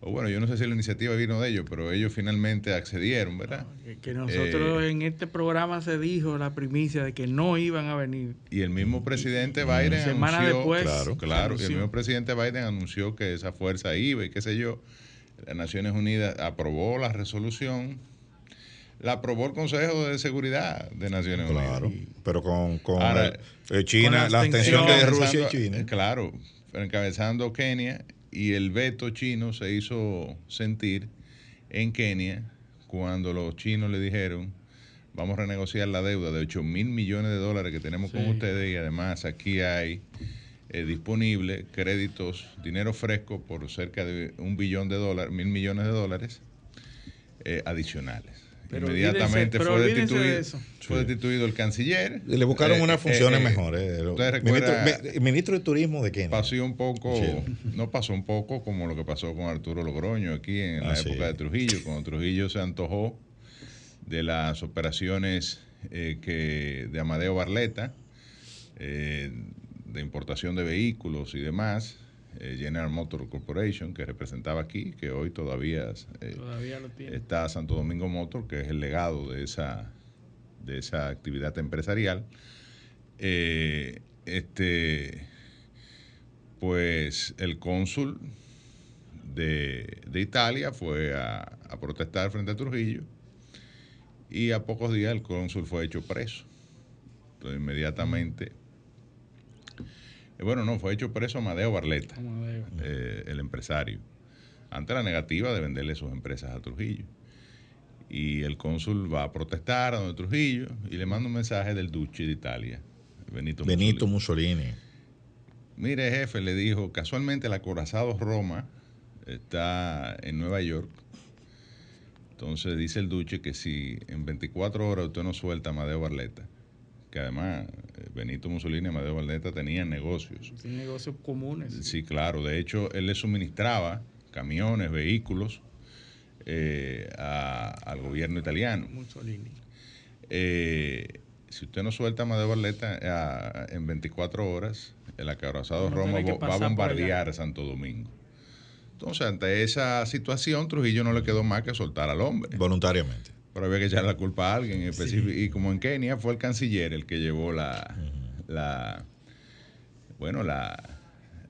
o bueno, yo no sé si la iniciativa vino de ellos, pero ellos finalmente accedieron, ¿verdad? Que, que nosotros Eh, en este programa se dijo la primicia de que no iban a venir. Y el mismo presidente Biden Semana anunció, después, claro, claro, y el mismo presidente Biden anunció que esa fuerza iba y qué sé yo. Las Naciones Unidas aprobó la resolución, la aprobó el Consejo de Seguridad de Naciones Claro, Unidas. pero con, con Ahora, eh, China, con la la tensión de Rusia y China. Claro, encabezando Kenia y el veto chino se hizo sentir en Kenia cuando los chinos le dijeron vamos a renegociar la deuda de 8 mil millones de dólares que tenemos con ustedes y además aquí hay eh, disponible créditos, dinero fresco por cerca de un billón de dólares, mil millones de dólares eh, adicionales. Pero Inmediatamente pero fue, de destituido, fue destituido el canciller. Le buscaron Eh, unas eh, funciones eh, mejores. eh, ¿Ustedes ministro, ministro de Turismo de Kenia. pasó un poco, Sí. no pasó un poco como lo que pasó con Arturo Logroño aquí en la sí. época de Trujillo, cuando Trujillo se antojó de las operaciones eh, que de Amadeo Barleta, eh, de importación de vehículos y demás, eh, General Motor Corporation, que representaba aquí, que hoy todavía eh, Todavía lo tiene. está Santo Domingo Motor, que es el legado de esa, de esa actividad empresarial. Eh, este, pues el cónsul de, de Italia fue a, a protestar frente a Trujillo y a pocos días el cónsul fue hecho preso. Entonces inmediatamente, bueno, no, fue hecho preso Amadeo Barleta Amadeo. eh, el empresario, ante la negativa de venderle sus empresas a Trujillo. Y el cónsul va a protestar a donde Trujillo y le manda un mensaje del Duce de Italia, Benito, Benito Mussolini. Mussolini. Mire, jefe, le dijo, casualmente el acorazado Roma está en Nueva York. Entonces dice el Duce que si en 24 horas usted no suelta a Amadeo Barleta, que además eh, Benito Mussolini y Amadeo Barleta tenían negocios. Negocios comunes. Sí, claro. De hecho, él le suministraba camiones, vehículos eh, a- al gobierno italiano. Mussolini. Eh, si usted no suelta a Amadeo Barleta en 24 horas, el acorazado Roma va a bombardear Santo Domingo. Entonces, ante esa situación, Trujillo no le quedó más que soltar al hombre. Voluntariamente. Pero había que echarle la culpa a alguien en específico. Y como en Kenia fue el canciller el que llevó la, la bueno, la,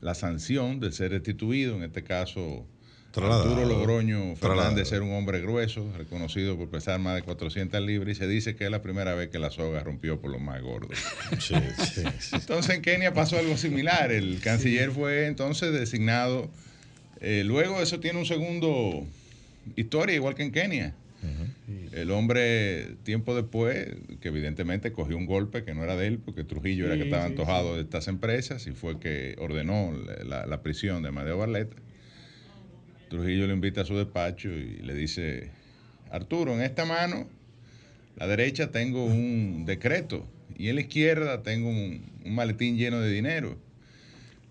la sanción de ser destituido, en este caso Trasladado. Arturo Logroño. Fernández, ser un hombre grueso, reconocido por pesar más de 400 libras, y se dice que es la primera vez que la soga rompió por los más gordos. Sí, sí, sí. Entonces en Kenia pasó algo similar. El canciller fue entonces designado. eh, luego eso tiene un segundo historia, igual que en Kenia. El hombre, tiempo después, que evidentemente cogió un golpe que no era de él, porque Trujillo era que estaba sí, antojado de estas empresas y fue que ordenó la, prisión de Amadeo Barleta. Trujillo lo invita a su despacho y le dice, Arturo, en esta mano, la derecha tengo un decreto y en la izquierda tengo un, un maletín lleno de dinero.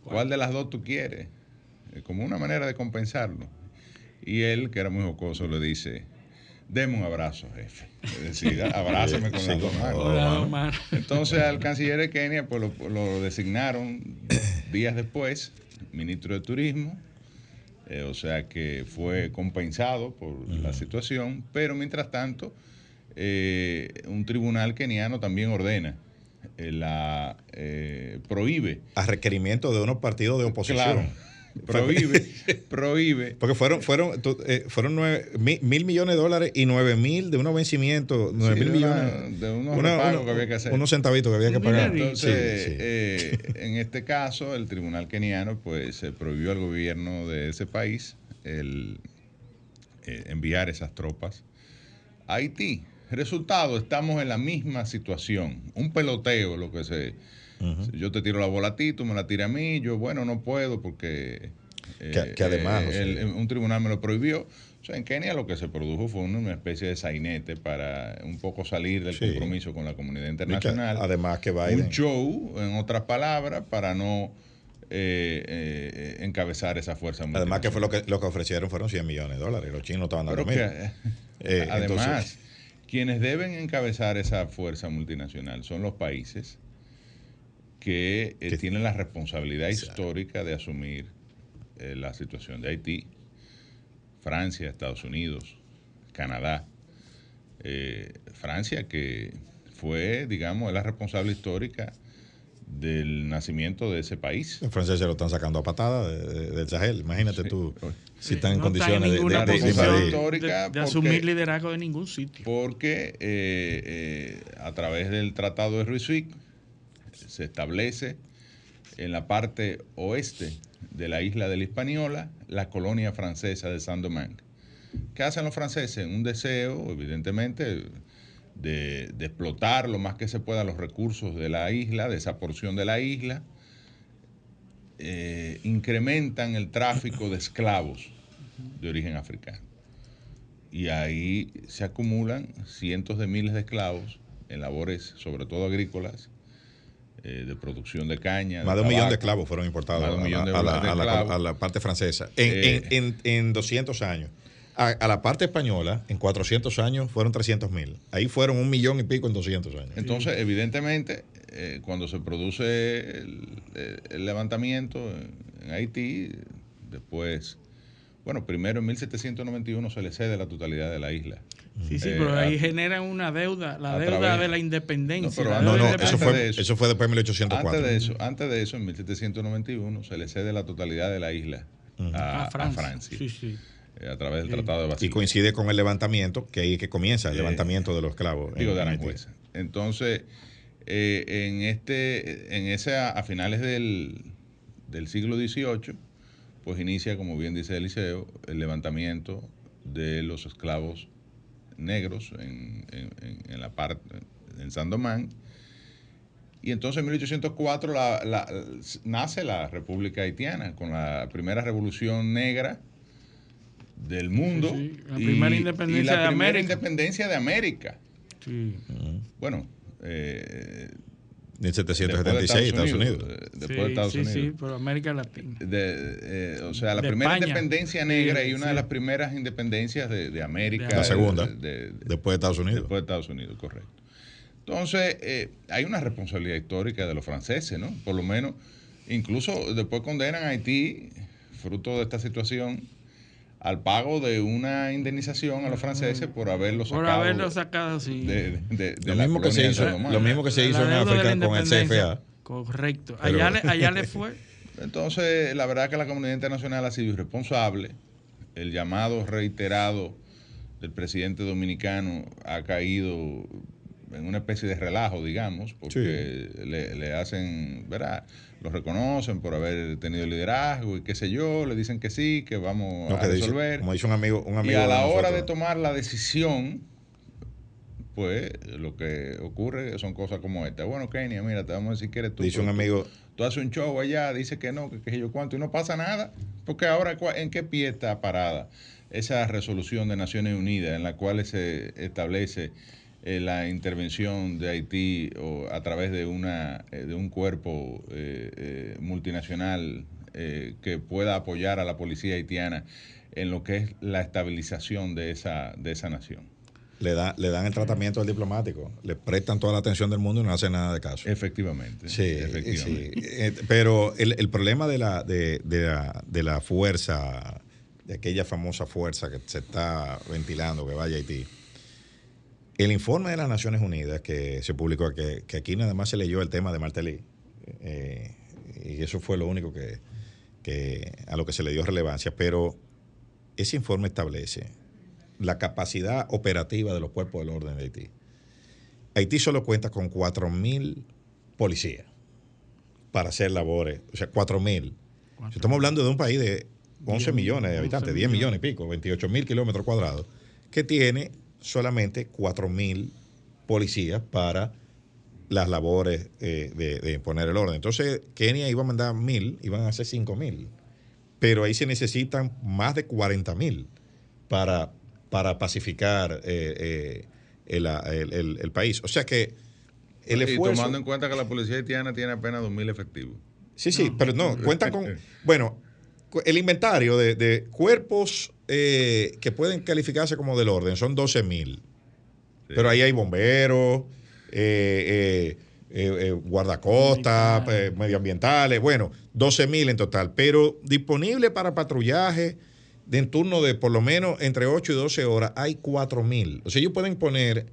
¿Cuál de las dos tú quieres? Eh, Como una manera de compensarlo. Y él, que era muy jocoso, le dice, deme un abrazo, jefe. Es decir, abrázame con Sí, las dos manos. mano. Entonces al canciller de Kenia pues lo, lo designaron días después ministro de Turismo, eh, o sea que fue compensado por la situación, pero mientras tanto eh, un tribunal keniano también ordena, eh, la eh, prohíbe, A requerimiento de unos partidos de oposición. claro, prohíbe, prohíbe Porque fueron, fueron, eh, fueron nueve, mil, mil millones de dólares y nueve mil de unos vencimientos, nueve Sí, mil de una- millones. de unos una- que había que hacer. Unos centavitos que había que pagar. Entonces, Sí, sí. eh, en este caso, el tribunal keniano pues se prohibió al gobierno de ese país el eh, enviar esas tropas a Haití. Resultado, estamos en la misma situación. Un peloteo, lo que se... Yo te tiro la bola a ti, tú me la tiras a mí, yo, bueno, no puedo porque... eh, Que- que además, eh, o sea, el- un tribunal me lo prohibió. O sea, en Kenia lo que se produjo fue una, especie de sainete para un poco salir del Sí. compromiso con la comunidad Y que internacional además que Biden. un show, en otras palabras, para no eh, eh, encabezar esa fuerza Además que fue lo que, lo que ofrecieron fueron 100 millones de dólares. Los chinos estaban dando Eh, además, entonces- quienes deben encabezar esa fuerza multinacional son los países que, eh, Que- tienen la responsabilidad histórica de asumir eh, la situación de Haití, Francia, Estados Unidos, Canadá. Eh, Francia, que fue, digamos, la responsable histórica del nacimiento de ese país. Los franceses lo están sacando a patada del Sahel. Imagínate tú si están en condiciones está en de, de- de de, de asumir liderazgo de ningún sitio. Porque eh, eh, a través del Tratado de Ruizuik se establece en la parte oeste de la isla de la Hispaniola la colonia francesa de Saint-Domingue. ¿Qué hacen los franceses? Un deseo, evidentemente, de, explotar lo más que se pueda los recursos de la isla, de esa porción de la isla. eh, incrementan el tráfico de esclavos de origen africano. Y ahí se acumulan cientos de miles de esclavos en labores, sobre todo agrícolas, eh, de producción de caña. Más de un millón de esclavos fueron importados a, de- la, a la- de a la- esclavos. a la parte francesa en, Eh. en- en- en 200 años. A, la parte española, en 400 años, fueron 300 mil. Ahí fueron un millón y pico en 200 años. Entonces, evidentemente, eh, cuando se produce el, levantamiento en, en Haití, después, bueno, primero en 1791 se le cede la totalidad de la isla. Sí, sí, Eh, pero ahí a- generan una deuda, la deuda través- de la independencia. No, la No, eso fue, de eso. eso fue después de 1804. Antes de eso, antes de eso, en 1791, se le cede la totalidad de la isla a, A a Francia. Francia, Sí, sí. eh, a través del Sí. Tratado de Y Basilea. coincide con el levantamiento, que ahí es que comienza el Eh, levantamiento de los esclavos. Digo, en- de. Aranjuez. Entonces, eh, en este, en ese, a finales del, del siglo XVIII, pues inicia, como bien dice Eliseo, el levantamiento de los esclavos negros en, en- la parte, en San Domingo. Y entonces en 1804 la- la- nace la República Haitiana con la primera revolución negra del mundo sí. La primera independencia y la de primera América. independencia de América. Sí. Bueno, eh, 1776, Estados Unidos. eh, Después Sí, de Estados sí, Unidos. sí, pero América Latina. De, eh, o sea, la De primera España. independencia negra Sí, y una sí. de las primeras independencias de, de América. La segunda, de- de- después de Estados Unidos. Después de Estados Unidos, correcto. Entonces, eh, hay una responsabilidad histórica de los franceses, ¿no? Por lo menos, incluso después condenan a Haití, fruto de esta situación, al pago de una indemnización a los franceses por haberlo Por sacado. haberlo sacado así. de, de- de Lo la mismo que se hizo, Salomón. lo mismo que se La hizo en África con el. CFA. Correcto. Pero- Allá, le, allá le fue. Entonces, la verdad que la comunidad internacional ha sido irresponsable. El llamado reiterado del presidente dominicano ha caído en una especie de relajo, digamos, porque le, le hacen, ¿verdad? Lo reconocen por haber tenido liderazgo y qué sé yo, le dicen que sí, que vamos a que dice- resolver. como dice un amigo, un y amigo a la de hora de tomar la decisión, pues lo que ocurre son cosas como esta. Bueno, Kenia, mira, te vamos a decir que eres tú. Dice un tú- amigo, Tú haces un show allá, dice que no, que qué sé yo cuánto, y no pasa nada. Porque ahora, ¿cuál- ¿en qué pie está parada esa resolución de Naciones Unidas en la cual se establece eh, la intervención de Haití o a través de, una, eh, de un cuerpo eh, multinacional que pueda apoyar a la policía haitiana en lo que es la estabilización de esa, de esa nación? le, da, le dan el tratamiento al diplomático, le prestan toda la atención del mundo y no hacen nada de caso. Efectivamente. Sí, efectivamente. sí. Pero el, el problema de la, de, de la, de la fuerza, de aquella famosa fuerza que se está ventilando que vaya a Haití, el informe de las Naciones Unidas que se publicó, que, que aquí nada más se leyó el tema de Martelly, eh, y eso fue lo único que, que a lo que se le dio relevancia, pero ese informe establece la capacidad operativa de los cuerpos del orden de Haití. Haití solo cuenta con 4.000 policías para hacer labores, o sea, 4.000. Si estamos hablando de un país de 11 millones de habitantes, 10 millones y pico, 28 mil kilómetros cuadrados, que tiene solamente 4.000 policías para las labores eh, de, de poner el orden. Entonces, Kenia iba a mandar mil, iban a ser 5.000, pero ahí se necesitan más de 40.000 para, para pacificar eh, eh, el, el- el- el país. O sea que el y esfuerzo... tomando en cuenta que la policía haitiana tiene apenas 2.000 efectivos. Sí, sí, pero no, cuentan con. Bueno, el inventario de, de cuerpos eh, que pueden calificarse como del orden son 12 mil. Pero ahí hay bomberos, eh, eh, eh, eh, guardacostas, eh, medioambientales, bueno, 12 mil en total, pero disponible para patrullaje de en turno de por lo menos entre 8 y 12 horas hay 4 mil. O sea, ellos pueden poner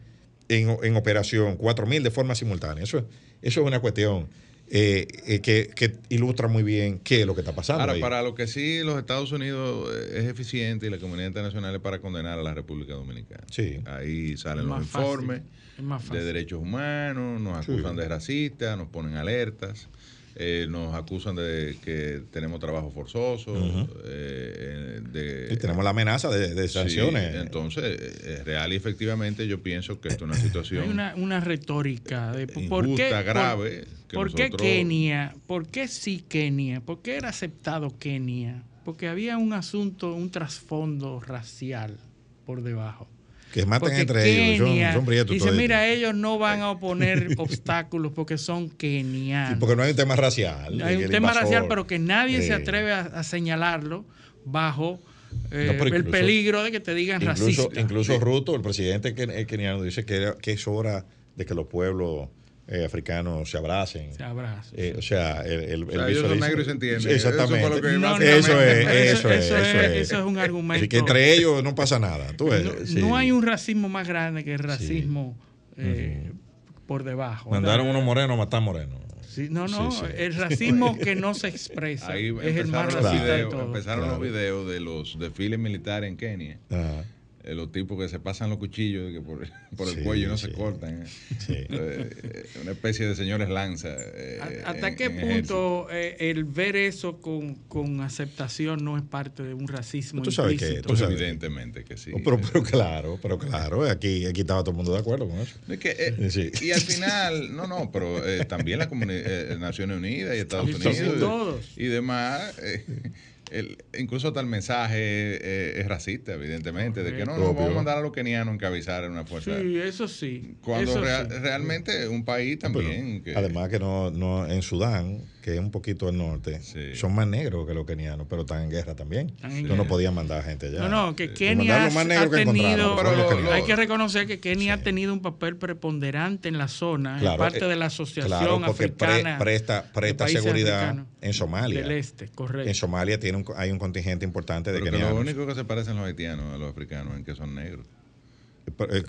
en, en operación 4 mil de forma simultánea. Eso, eso es una cuestión eh, eh, que, que ilustra muy bien qué es lo que está pasando. Ahora, ahí. para lo que sí los Estados Unidos eh, es eficiente y la comunidad internacional es para condenar a la República Dominicana. Sí. Ahí salen Es los más fácil, informes es más de derechos humanos, nos Sí. acusan de racistas, nos ponen alertas. Eh, nos acusan de que tenemos trabajo forzoso, eh, de, Y tenemos la amenaza de, de Sí, sanciones. entonces, eh, es real y efectivamente yo pienso que esto es una situación Hay una, una retórica de por injusta, qué, por- grave. que ¿Por qué nosotros- Kenia? ¿Por qué sí Kenia? ¿Por qué era aceptado Kenia? Porque había un asunto, un trasfondo racial por debajo. Que maten Porque entre ellos. Son, Kenia son Dice, mira, ellos no van a oponer obstáculos porque son Y kenianos. porque no hay un tema racial. Hay un tema invasor. racial, pero que nadie se Eh, atreve a, a señalarlo bajo eh, No, pero el incluso- peligro de que te digan Incluso, racista. incluso Ruto, el presidente eh, keniano, dice que, era- que es hora de que los pueblos eh, africanos se abracen. Se abrazan. Eh, o sea, el, el, O sea, el ellos son negros y se entienden. Exactamente. Eso fue lo que No, no, eso, es, eso, eso- es, eso eso es- es. eso es un argumento. Así que entre ellos no pasa nada. Tú ves, no, sí. no hay un racismo más grande que el racismo eh, por debajo. Mandaron ¿verdad? unos morenos a matar morenos. Sí, no, no, Sí, sí. el racismo que no se expresa Ahí es el más empezaron, los racista de videos, todos. empezaron Claro. los videos de los desfiles militares en Kenia. Ajá. Eh, los tipos que se pasan los cuchillos que por, por Sí, el cuello no sí. se cortan. eh. Sí. Eh, una especie de señores lanza. eh, ¿A- ¿Hasta en- qué en punto eh, el ver eso con, con aceptación no es parte de un racismo Tú sabes que- implícito? tú Pues sabes. evidentemente que sí. Oh, Pero, pero claro, pero claro, aquí, aquí estaba todo el mundo de acuerdo con eso. Es que, eh, Sí. Y al final, no, no, pero eh, también la comuni- eh, Naciones Unidas y Estados Unidos sí, y- todos. y demás, eh, el- incluso hasta el mensaje eh, es racista, evidentemente, de que no, no vamos a mandar a los kenianos a encabezar en una fuerza. Sí, eso sí. Cuando eso rea- sí. realmente un país también que Además que no, no en Sudán, que es un poquito al norte, Sí. son más negros que los kenianos, pero están en guerra también. En No, podían mandar gente allá. No, no, que Kenia ha que tenido, Pero lo- kenianos. hay que reconocer que Kenia ha tenido un papel preponderante en la zona, en Claro, parte eh, de la Asociación Claro, porque pre- Africana presta, de presta Países seguridad en Somalia. del Este, correcto. En Somalia tiene un, hay un contingente importante de pero que lo kenianos. único que se parecen los haitianos a los africanos es que son negros. Pero, eh,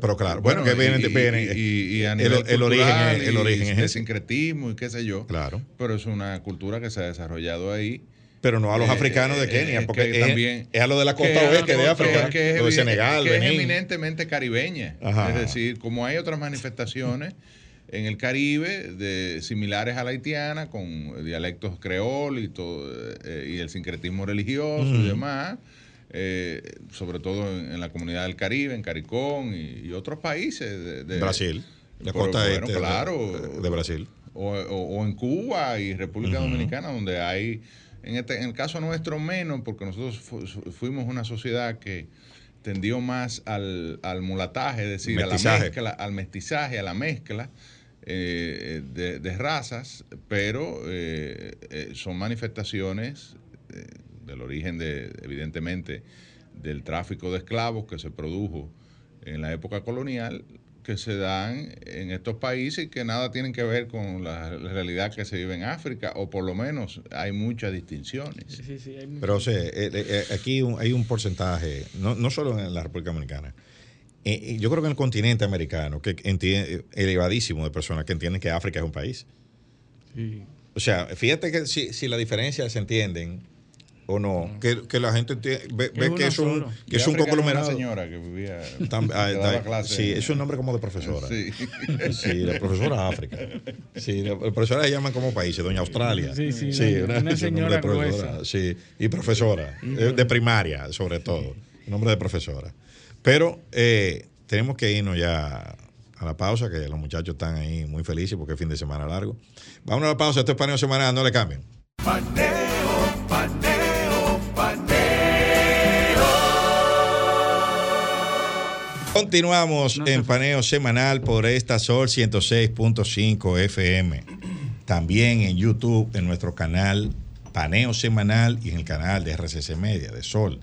pero claro, bueno, que vienen, y, vienen y- y- y a el- nivel el, origen es, el origen es de ese. sincretismo y qué sé yo. Claro. Pero es una cultura que se ha desarrollado ahí. Pero no a los Eh, africanos de eh, Kenia, eh, porque es, también- es a lo de la costa oeste de África, que es de Senegal, que es eminentemente caribeña. Ajá. Es decir, como hay otras manifestaciones en el Caribe de similares a la haitiana, con dialectos creol y todo eh, y el sincretismo religioso y demás, eh, sobre todo en, en la comunidad del Caribe, en Caricón y, y otros países de, de- Brasil, la costa bueno, este de- claro, de Brasil. o, o- o en Cuba y República. Dominicana, donde hay, en, este, en el caso nuestro menos, porque nosotros fu- fuimos una sociedad que tendió más al, al mulataje, es decir, a la mezcla, al mestizaje, a la mezcla eh, de, de razas, pero eh, eh, son manifestaciones del origen de, evidentemente, del tráfico de esclavos que se produjo en la época colonial que se dan en estos países y que nada tienen que ver con la realidad que se vive en África, o por lo menos hay muchas distinciones. Sí, sí, sí, hay mucho- Pero o sea, eh, eh, aquí un- hay un porcentaje, no, no solo en la República Dominicana, eh, eh, yo creo que en el continente americano, que entiende, elevadísimo de personas que entienden que África es un país. sí. O sea, fíjate que si, si las diferencias se entienden o no, que, que la gente enti- ve, Que ve es que una es un, solo. que es De un conglomerado. Una señora que vivía. Tam- ah, que daba da- clase sí, en- es un nombre como de profesora. Sí. Sí, la profesora África. Sí, la profesora la llaman como países, doña Australia. Sí, sí, doña- una es un nombre de señora profesora. Sí, y profesora, eh, de primaria sobre todo, nombre de profesora. Pero eh, tenemos que irnos ya a la pausa, que los muchachos están ahí muy felices porque es fin de semana largo. Vamos a la pausa, esto es paneo semanal, no le cambien. Paneo, paneo, Continuamos No en paneo semanal por esta Sol 106.5 FM. También en YouTube, en nuestro canal Paneo Semanal y en el canal de RCC Media de Sol.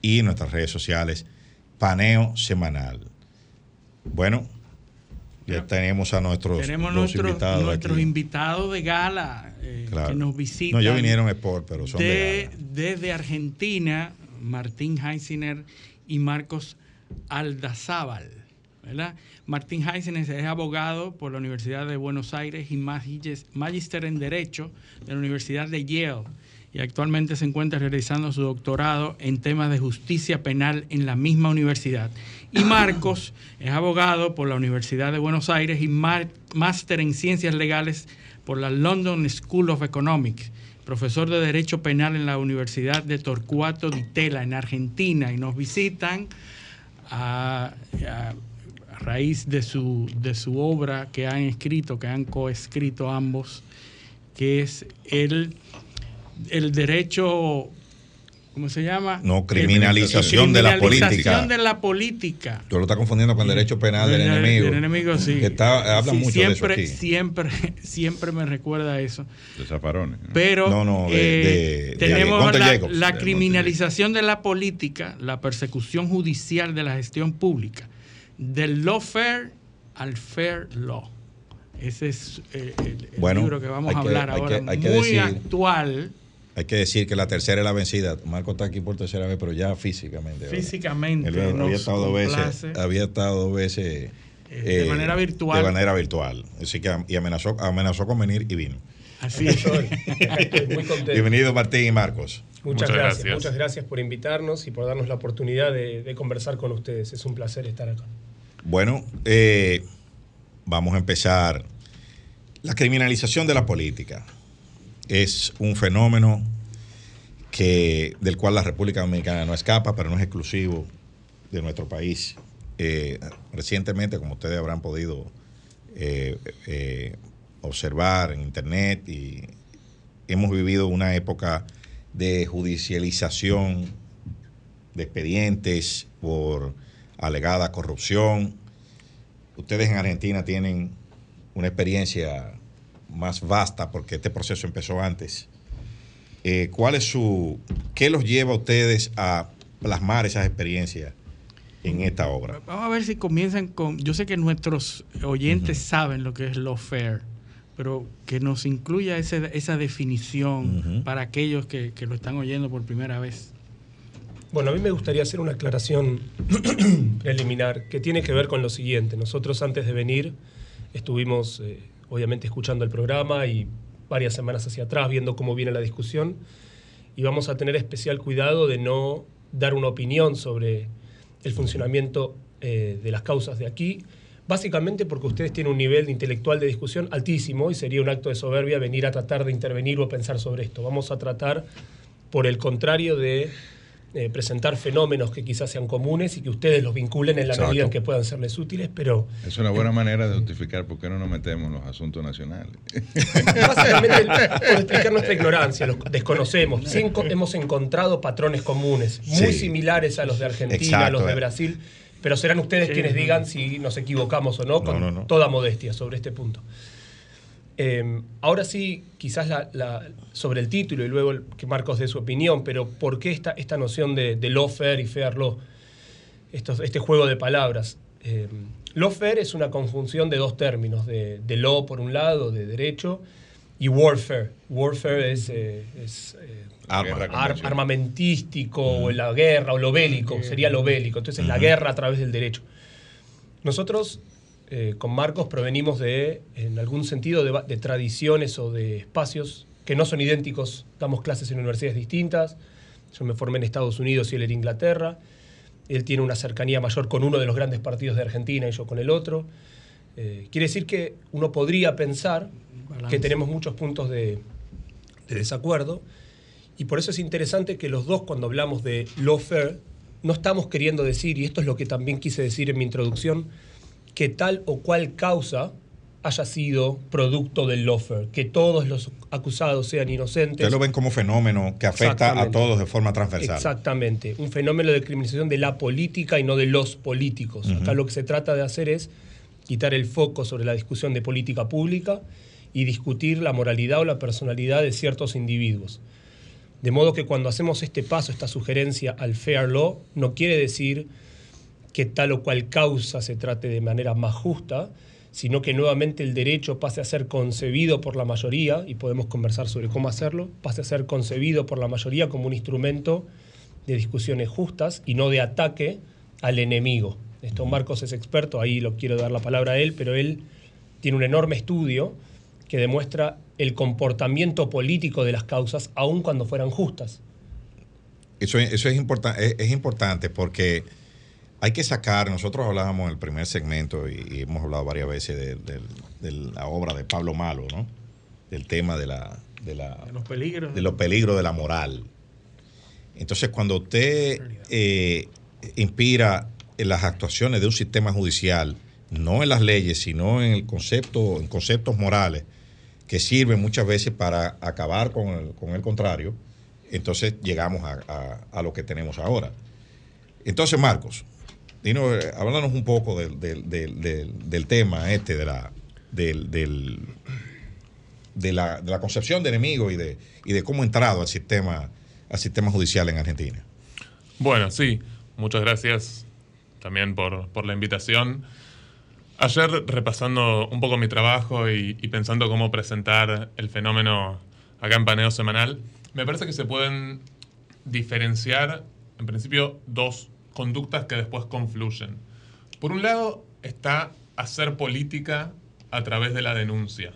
Y en nuestras redes sociales Paneo Semanal. Bueno, Ya tenemos a nuestros, tenemos nuestros, invitados nuestros aquí. invitados de gala eh, Claro. que nos visitan. No, ellos vinieron Sport, pero son de, de- gala. desde Argentina, Martín Heisiner y Marcos Aldazábal. ¿verdad? Martín Heisiner es abogado por la Universidad de Buenos Aires y magíster en Derecho de la Universidad de Yale. Y actualmente se encuentra realizando su doctorado en temas de justicia penal en la misma universidad. Y Marcos es abogado por la Universidad de Buenos Aires y máster en ciencias legales por la London School of Economics, profesor de Derecho Penal en la Universidad de Torcuato Di Tella en Argentina y nos visitan a, raíz de su, de su obra que han escrito, que han coescrito ambos, que es el, el derecho, ¿cómo se llama? No, criminalización de la política. Criminalización de la política. Tú lo estás confundiendo con el derecho penal del enemigo. Del enemigo, sí. Que está, hablan Sí, mucho siempre, de eso aquí. Siempre, siempre me recuerda a eso. De zafarones. Pero No, no, de- eh, de- de tenemos la, criminalización de la política, la persecución judicial de la gestión pública, del lawfare al fair law. Ese es eh, el, el Bueno, libro que vamos a que- hablar hay que- ahora, hay que muy decir- actual Hay que decir que la tercera es la vencida. Marco está aquí por tercera vez, pero ya físicamente. físicamente. Él había estado dos veces, había estado dos veces Eh, de manera virtual. De manera virtual. Así que y amenazó, amenazó con venir y vino. Así es. Muy contento. Bienvenido Martín y Marcos. Muchas, gracias, muchas gracias por invitarnos y por darnos la oportunidad de, de conversar con ustedes. Es un placer estar acá. Bueno, eh, vamos a empezar. La criminalización de la política es un fenómeno que, del cual la República Dominicana no escapa, pero no es exclusivo de nuestro país. Eh, recientemente, como ustedes habrán podido eh, eh, observar en Internet, y hemos vivido una época de judicialización de expedientes por alegada corrupción. Ustedes en Argentina tienen una experiencia más vasta porque este proceso empezó antes. Eh, ¿Cuál es su, qué los lleva a ustedes a plasmar esas experiencias en esta obra? Vamos a ver si comienzan con. Yo sé que nuestros oyentes saben lo que es lawfare, pero que nos incluya ese- esa definición para aquellos que, que lo están oyendo por primera vez. Bueno, a mí me gustaría hacer una aclaración preliminar que tiene que ver con lo siguiente. Nosotros antes de venir estuvimos eh, obviamente escuchando el programa y varias semanas hacia atrás viendo cómo viene la discusión y vamos a tener especial cuidado de no dar una opinión sobre el funcionamiento eh, de las causas de aquí, básicamente porque ustedes tienen un nivel de intelectual de discusión altísimo y sería un acto de soberbia venir a tratar de intervenir o pensar sobre esto. Vamos a tratar, por el contrario, de eh, presentar fenómenos que quizás sean comunes y que ustedes los vinculen en la Exacto. medida en que puedan serles útiles, pero Es una buena manera de justificar por qué no nos metemos en los asuntos nacionales. Básicamente por explicar nuestra ignorancia, los desconocemos. Sí hemos encontrado patrones comunes muy Sí. similares a los de Argentina, Exacto, a los de. Brasil, pero serán ustedes Sí. quienes digan si nos equivocamos o no, con no, no. toda modestia sobre este punto. Eh, ahora sí, quizás la- la- sobre el título y luego el- que Marcos dé su opinión, pero ¿por qué esta, esta noción de, de lawfare y fair law? Estos- este juego de palabras. Eh, lawfare es una conjunción de dos términos, de, de law por un lado, de derecho, y warfare. Warfare es, eh, es, eh, Arma. ar- armamentístico, o la guerra, o lo bélico, sería lo bélico. Entonces, la Ujú. guerra a través del derecho. Nosotros, eh, con Marcos, provenimos de, en algún sentido, de, tradiciones o de espacios que no son idénticos. Damos clases en universidades distintas. Yo me formé en Estados Unidos y él en Inglaterra. Él tiene una cercanía mayor con uno de los grandes partidos de Argentina y yo con el otro. Eh, quiere decir que uno podría pensar Balance. que tenemos muchos puntos de, de desacuerdo. Y por eso es interesante que los dos, cuando hablamos de lawfare, no estamos queriendo decir, y esto es lo que también quise decir en mi introducción, que tal o cual causa haya sido producto del lawfare, que todos los acusados sean inocentes. Ustedes lo ven como fenómeno que afecta a todos de forma transversal. Exactamente, un fenómeno de criminalización de la política y no de los políticos. Ujú. Acá lo que se trata de hacer es quitar el foco sobre la discusión de política pública y discutir la moralidad o la personalidad de ciertos individuos. De modo que cuando hacemos este paso, esta sugerencia al fair law, no quiere decir que tal o cual causa se trate de manera más justa, sino que nuevamente el derecho pase a ser concebido por la mayoría, y podemos conversar sobre cómo hacerlo, pase a ser concebido por la mayoría como un instrumento de discusiones justas y no de ataque al enemigo. Esto Marcos es experto, ahí lo quiero dar la palabra a él, pero él tiene un enorme estudio que demuestra el comportamiento político de las causas, aun cuando fueran justas. Eso, eso es, es, es importante porque hay que sacar, nosotros hablábamos en el primer segmento y, hemos hablado varias veces de, la obra de Pablo Malo, ¿no? Del tema de, la, de, la, los peligros. De los peligros de la moral. Entonces, cuando usted eh, inspira en las actuaciones de un sistema judicial, no en las leyes, sino en el concepto, en conceptos morales, que sirven muchas veces para acabar con el, con el contrario, entonces llegamos a, a lo que tenemos ahora. Entonces, Marcos, Dino, háblanos un poco del, del, tema este, de la, del, de la, de la concepción de enemigo y de, y de cómo ha entrado al sistema, al sistema judicial en Argentina. Bueno, sí, muchas gracias también por, por la invitación. Ayer, repasando un poco mi trabajo y, y, pensando cómo presentar el fenómeno acá en Paneo Semanal, me parece que se pueden diferenciar, en principio, dos conductas que después confluyen. Por un lado está hacer política a través de la denuncia,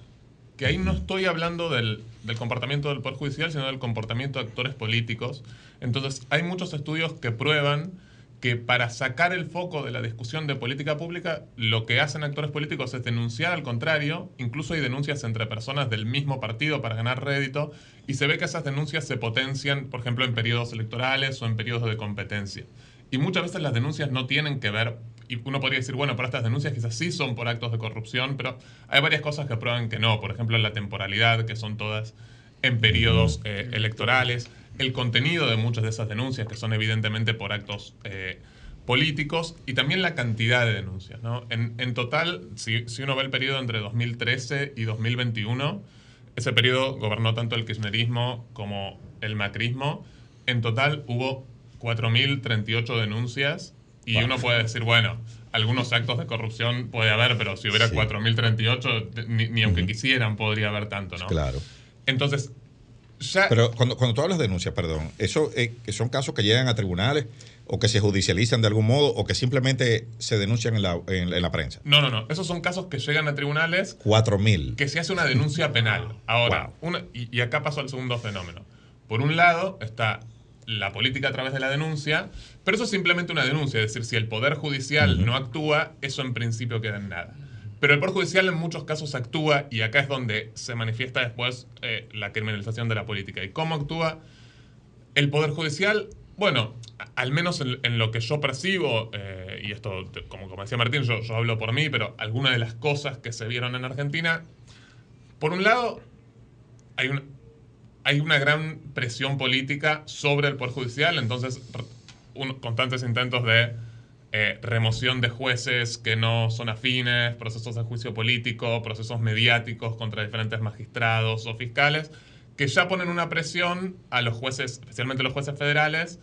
que ahí no estoy hablando del, comportamiento del Poder Judicial, sino del comportamiento de actores políticos. Entonces, hay muchos estudios que prueban que para sacar el foco de la discusión de política pública, lo que hacen actores políticos es denunciar al contrario, incluso hay denuncias entre personas del mismo partido para ganar rédito, y se ve que esas denuncias se potencian, por ejemplo, en periodos electorales o en periodos de competencia. Y muchas veces las denuncias no tienen que ver, y uno podría decir, bueno, pero estas denuncias quizás sí son por actos de corrupción, pero hay varias cosas que prueban que no. Por ejemplo, la temporalidad, que son todas en periodos eh, electorales, el contenido de muchas de esas denuncias, que son evidentemente por actos eh, políticos, y también la cantidad de denuncias. ¿no? En, en total, si, si uno ve el periodo entre 2013 y 2021, ese periodo gobernó tanto el kirchnerismo como el macrismo. En total hubo 4.038 denuncias y uno puede decir, bueno, algunos actos de corrupción puede haber, pero si hubiera 4.038, ni, aunque quisieran podría haber tanto, ¿no? Claro. Entonces, ya... Pero cuando, cuando tú hablas de denuncias, perdón, ¿eso eh, son casos que llegan a tribunales o que se judicializan de algún modo o que simplemente se denuncian en la, en, la prensa? No, no, no. Esos son casos que llegan a tribunales... 4.000. Que se hace una denuncia penal. Ahora, y, y acá pasó el segundo fenómeno. Por un lado está la política a través de la denuncia, pero eso es simplemente una denuncia, es decir, si el Poder Judicial no actúa, eso en principio queda en nada. Pero el Poder Judicial en muchos casos actúa y acá es donde se manifiesta después eh, la criminalización de la política. ¿Y cómo actúa el Poder Judicial? Bueno, al menos en, lo que yo percibo, eh, y esto, como, como decía Martín, yo, yo hablo por mí, pero algunas de las cosas que se vieron en Argentina, por un lado, hay un, hay una gran presión política sobre el Poder Judicial, entonces constantes intentos de eh, remoción de jueces que no son afines, procesos de juicio político, procesos mediáticos contra diferentes magistrados o fiscales, que ya ponen una presión a los jueces, especialmente los jueces federales,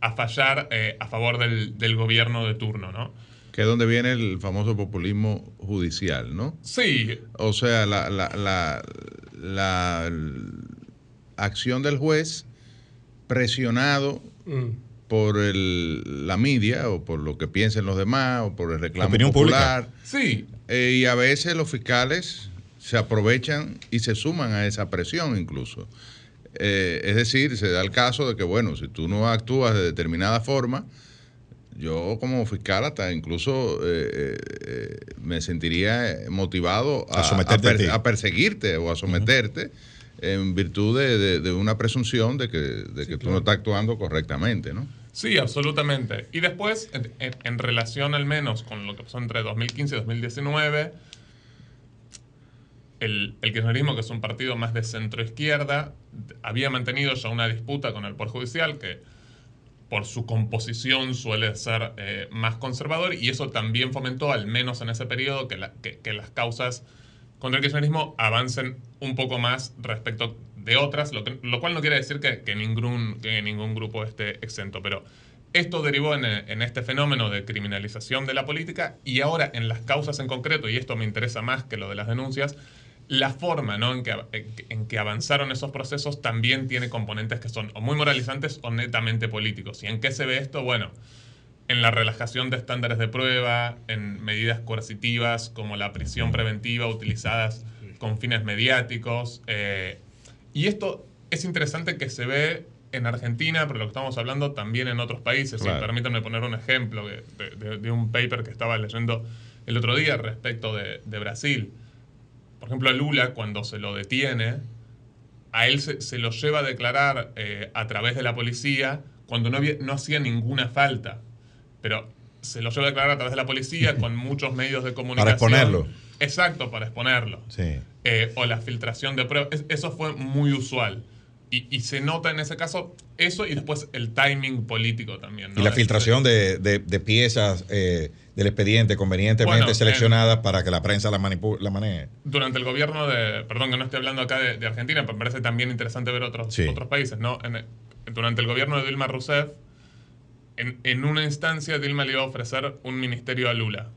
a fallar eh, a favor del, gobierno de turno, ¿no? Que es donde viene el famoso populismo judicial, ¿no? Sí. O sea, la, la acción del juez presionado mm. por el, la media o por lo que piensen los demás o por el reclamo popular. Sí. Eh, y a veces los fiscales se aprovechan y se suman a esa presión incluso. Eh, es decir, se da el caso de que, bueno, si tú no actúas de determinada forma, yo como fiscal hasta incluso eh, me sentiría motivado a, a, perseguirte o a someterte en virtud de, una presunción de que, de que tú no estás actuando correctamente, ¿no? Sí, absolutamente. Y después, en, relación al menos con lo que pasó entre 2015 y 2019, el, el kirchnerismo, que es un partido más de centro-izquierda, había mantenido ya una disputa con el Poder Judicial que por su composición suele ser eh, más conservador y eso también fomentó, al menos en ese periodo, que, que, que las causas contra el kirchnerismo avancen un poco más respecto de otras, lo, cual no quiere decir que, ningún, que ningún grupo esté exento, pero esto derivó en, en, este fenómeno de criminalización de la política y ahora en las causas en concreto, y esto me interesa más que lo de las denuncias, la forma ¿no? en, que, en que avanzaron esos procesos también tiene componentes que son o muy moralizantes o netamente políticos. ¿Y en qué se ve esto? Bueno, en la relajación de estándares de prueba, en medidas coercitivas como la prisión preventiva utilizadas con fines mediáticos. Eh, y esto es interesante que se ve en Argentina, pero lo que estamos hablando también en otros países. permítanme poner un ejemplo de, un paper que estaba leyendo el otro día respecto de, Brasil. Por ejemplo, a Lula, cuando se lo detiene, a él se, lo lleva a declarar eh, a través de la policía cuando no, no hacía ninguna falta. Pero se lo lleva a declarar a través de la policía con muchos medios de comunicación. Para exponerlo. Exacto, para exponerlo. Sí. Eh, o la filtración de pruebas. eso fue muy usual. Y, se nota en ese caso eso y después el timing político también. Y la filtración de, piezas eh, del expediente convenientemente seleccionadas para que la prensa la, la maneje. Durante el gobierno de, perdón que no estoy hablando acá de, Argentina, pero me parece también interesante ver otros, otros países. ¿no? durante el gobierno de Dilma Rousseff, en, una instancia Dilma le iba a ofrecer un ministerio a Lula.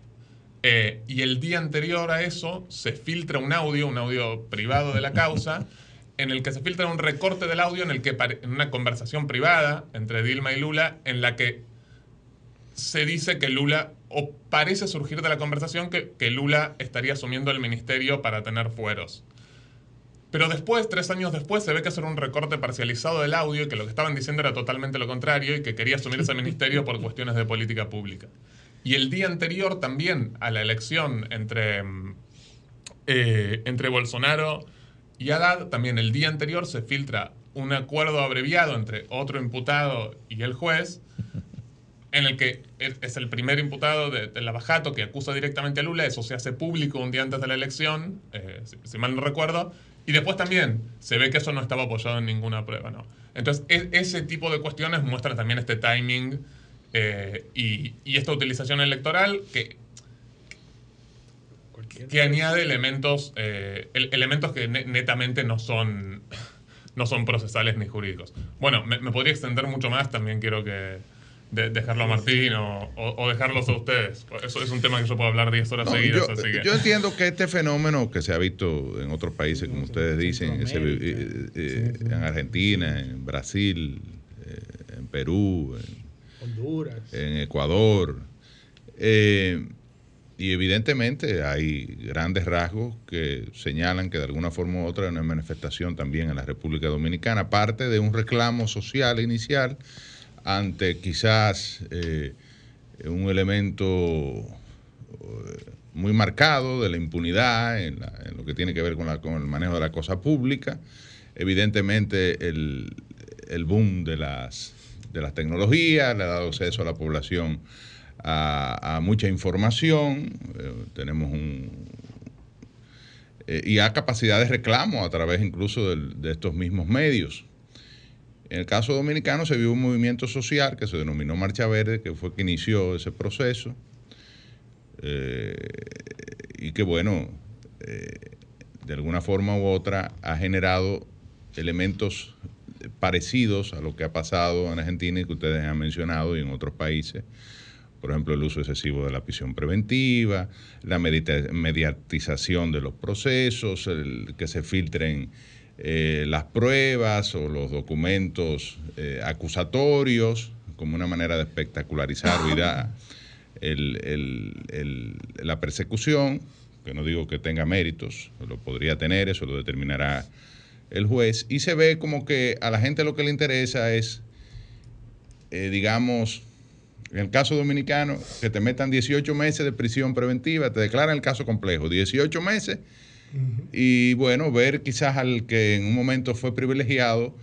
Eh, y el día anterior a eso se filtra un audio, un audio privado de la causa, en el que se filtra un recorte del audio en el que en una conversación privada entre Dilma y Lula, en la que se dice que Lula, o parece surgir de la conversación que, que Lula estaría asumiendo el ministerio para tener fueros. Pero después, tres años después, se ve que eso era un recorte parcializado del audio y que lo que estaban diciendo era totalmente lo contrario y que quería asumir ese ministerio por cuestiones de política pública. Y el día anterior también a la elección entre, eh, entre Bolsonaro y Haddad, también el día anterior se filtra un acuerdo abreviado entre otro imputado y el juez, en el que es el primer imputado de, de Lavajato que acusa directamente a Lula, eso se hace público un día antes de la elección, eh, si, mal no recuerdo, y después también se ve que eso no estaba apoyado en ninguna prueba, ¿no? Entonces, e, ese tipo de cuestiones muestran también este timing eh, y, esta utilización electoral que, que añade elementos, eh, elementos que netamente no son, no son procesales ni jurídicos. Bueno, me, podría extender mucho más, también quiero que dejarlo a Martín o, dejarlos a ustedes. Eso es un tema que yo puedo hablar 10 horas seguidas. Yo, entiendo que este fenómeno que se ha visto en otros países, como ustedes dicen, eh, en Argentina, en Brasil, en Perú, en Honduras. En Ecuador. Eh, y evidentemente hay grandes rasgos que señalan que de alguna forma u otra hay una manifestación también en la República Dominicana, parte de un reclamo social inicial ante quizás eh, un elemento eh, muy marcado de la impunidad en, lo que tiene que ver con, la, con, el manejo de la cosa pública. Evidentemente el, el boom de las de las tecnologías, le ha dado acceso a la población a, mucha información, eh, tenemos un... Eh, y a capacidad de reclamo a través incluso de estos mismos medios. En el caso dominicano se vio un movimiento social que se denominó Marcha Verde, que fue que inició ese proceso. Eh, y que bueno, de alguna forma u otra ha generado elementos parecidos a lo que ha pasado en Argentina y que ustedes han mencionado y en otros países. Por ejemplo, el uso excesivo de la prisión preventiva, la mediatización de los procesos, el que se filtren eh, las pruebas o los documentos eh, acusatorios como una manera de espectacularizar la persecución, que no digo que tenga méritos, lo podría tener, eso lo determinará el juez, y se ve como que a la gente lo que le interesa es, eh, digamos, en el caso dominicano, que te metan 18 meses de prisión preventiva, te declaran el caso complejo, 18 meses, y bueno, ver quizás al que en un momento fue privilegiado,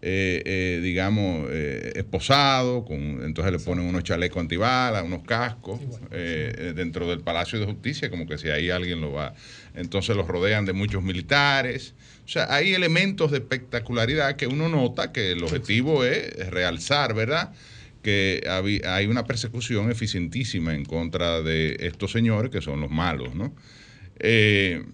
eh, eh, digamos, esposado, con, entonces le ponen unos chalecos antibalas, unos cascos, dentro del Palacio de Justicia, como que si ahí alguien lo va, entonces los rodean de muchos militares. O sea, hay elementos de espectacularidad que uno nota que el objetivo es realzar, ¿verdad? Que hay una persecución eficientísima en contra de estos señores que son los malos, ¿no? Eh,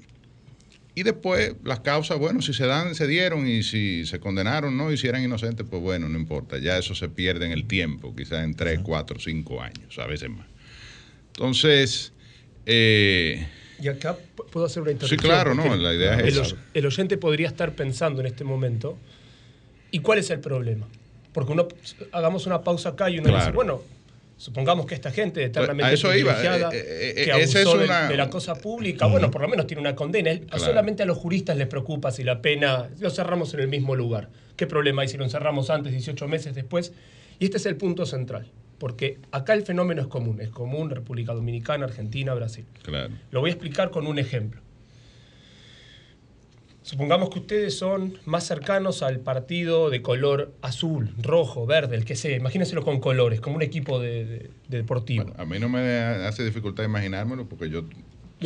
Y después las causas, bueno, si se dan, se dieron y si se condenaron, no, y si eran inocentes, pues bueno, no importa. Ya eso se pierde en el tiempo, quizás en 3, 4, 5 años, a veces más. Entonces, eh, y acá puedo hacer una intervención. Sí, claro, no, la idea es el, el oyente podría estar pensando en este momento, ¿y cuál es el problema? Porque uno, hagamos una pausa acá y uno dice, bueno, supongamos que esta gente eternamente privilegiada, eh, eh, eh, que abusó de, la cosa pública, bueno, por lo menos tiene una condena. Solamente a los juristas les preocupa si la pena lo cerramos en el mismo lugar. ¿Qué problema hay si lo encerramos antes, 18 meses después? Y este es el punto central, porque acá el fenómeno es común, es común República Dominicana, Argentina, Brasil. Claro. Lo voy a explicar con un ejemplo. Supongamos que ustedes son más cercanos al partido de color azul, rojo, verde, el que sea. Imagínenselo con colores, como un equipo de, deportivo. a mí no me hace dificultad imaginármelo porque yo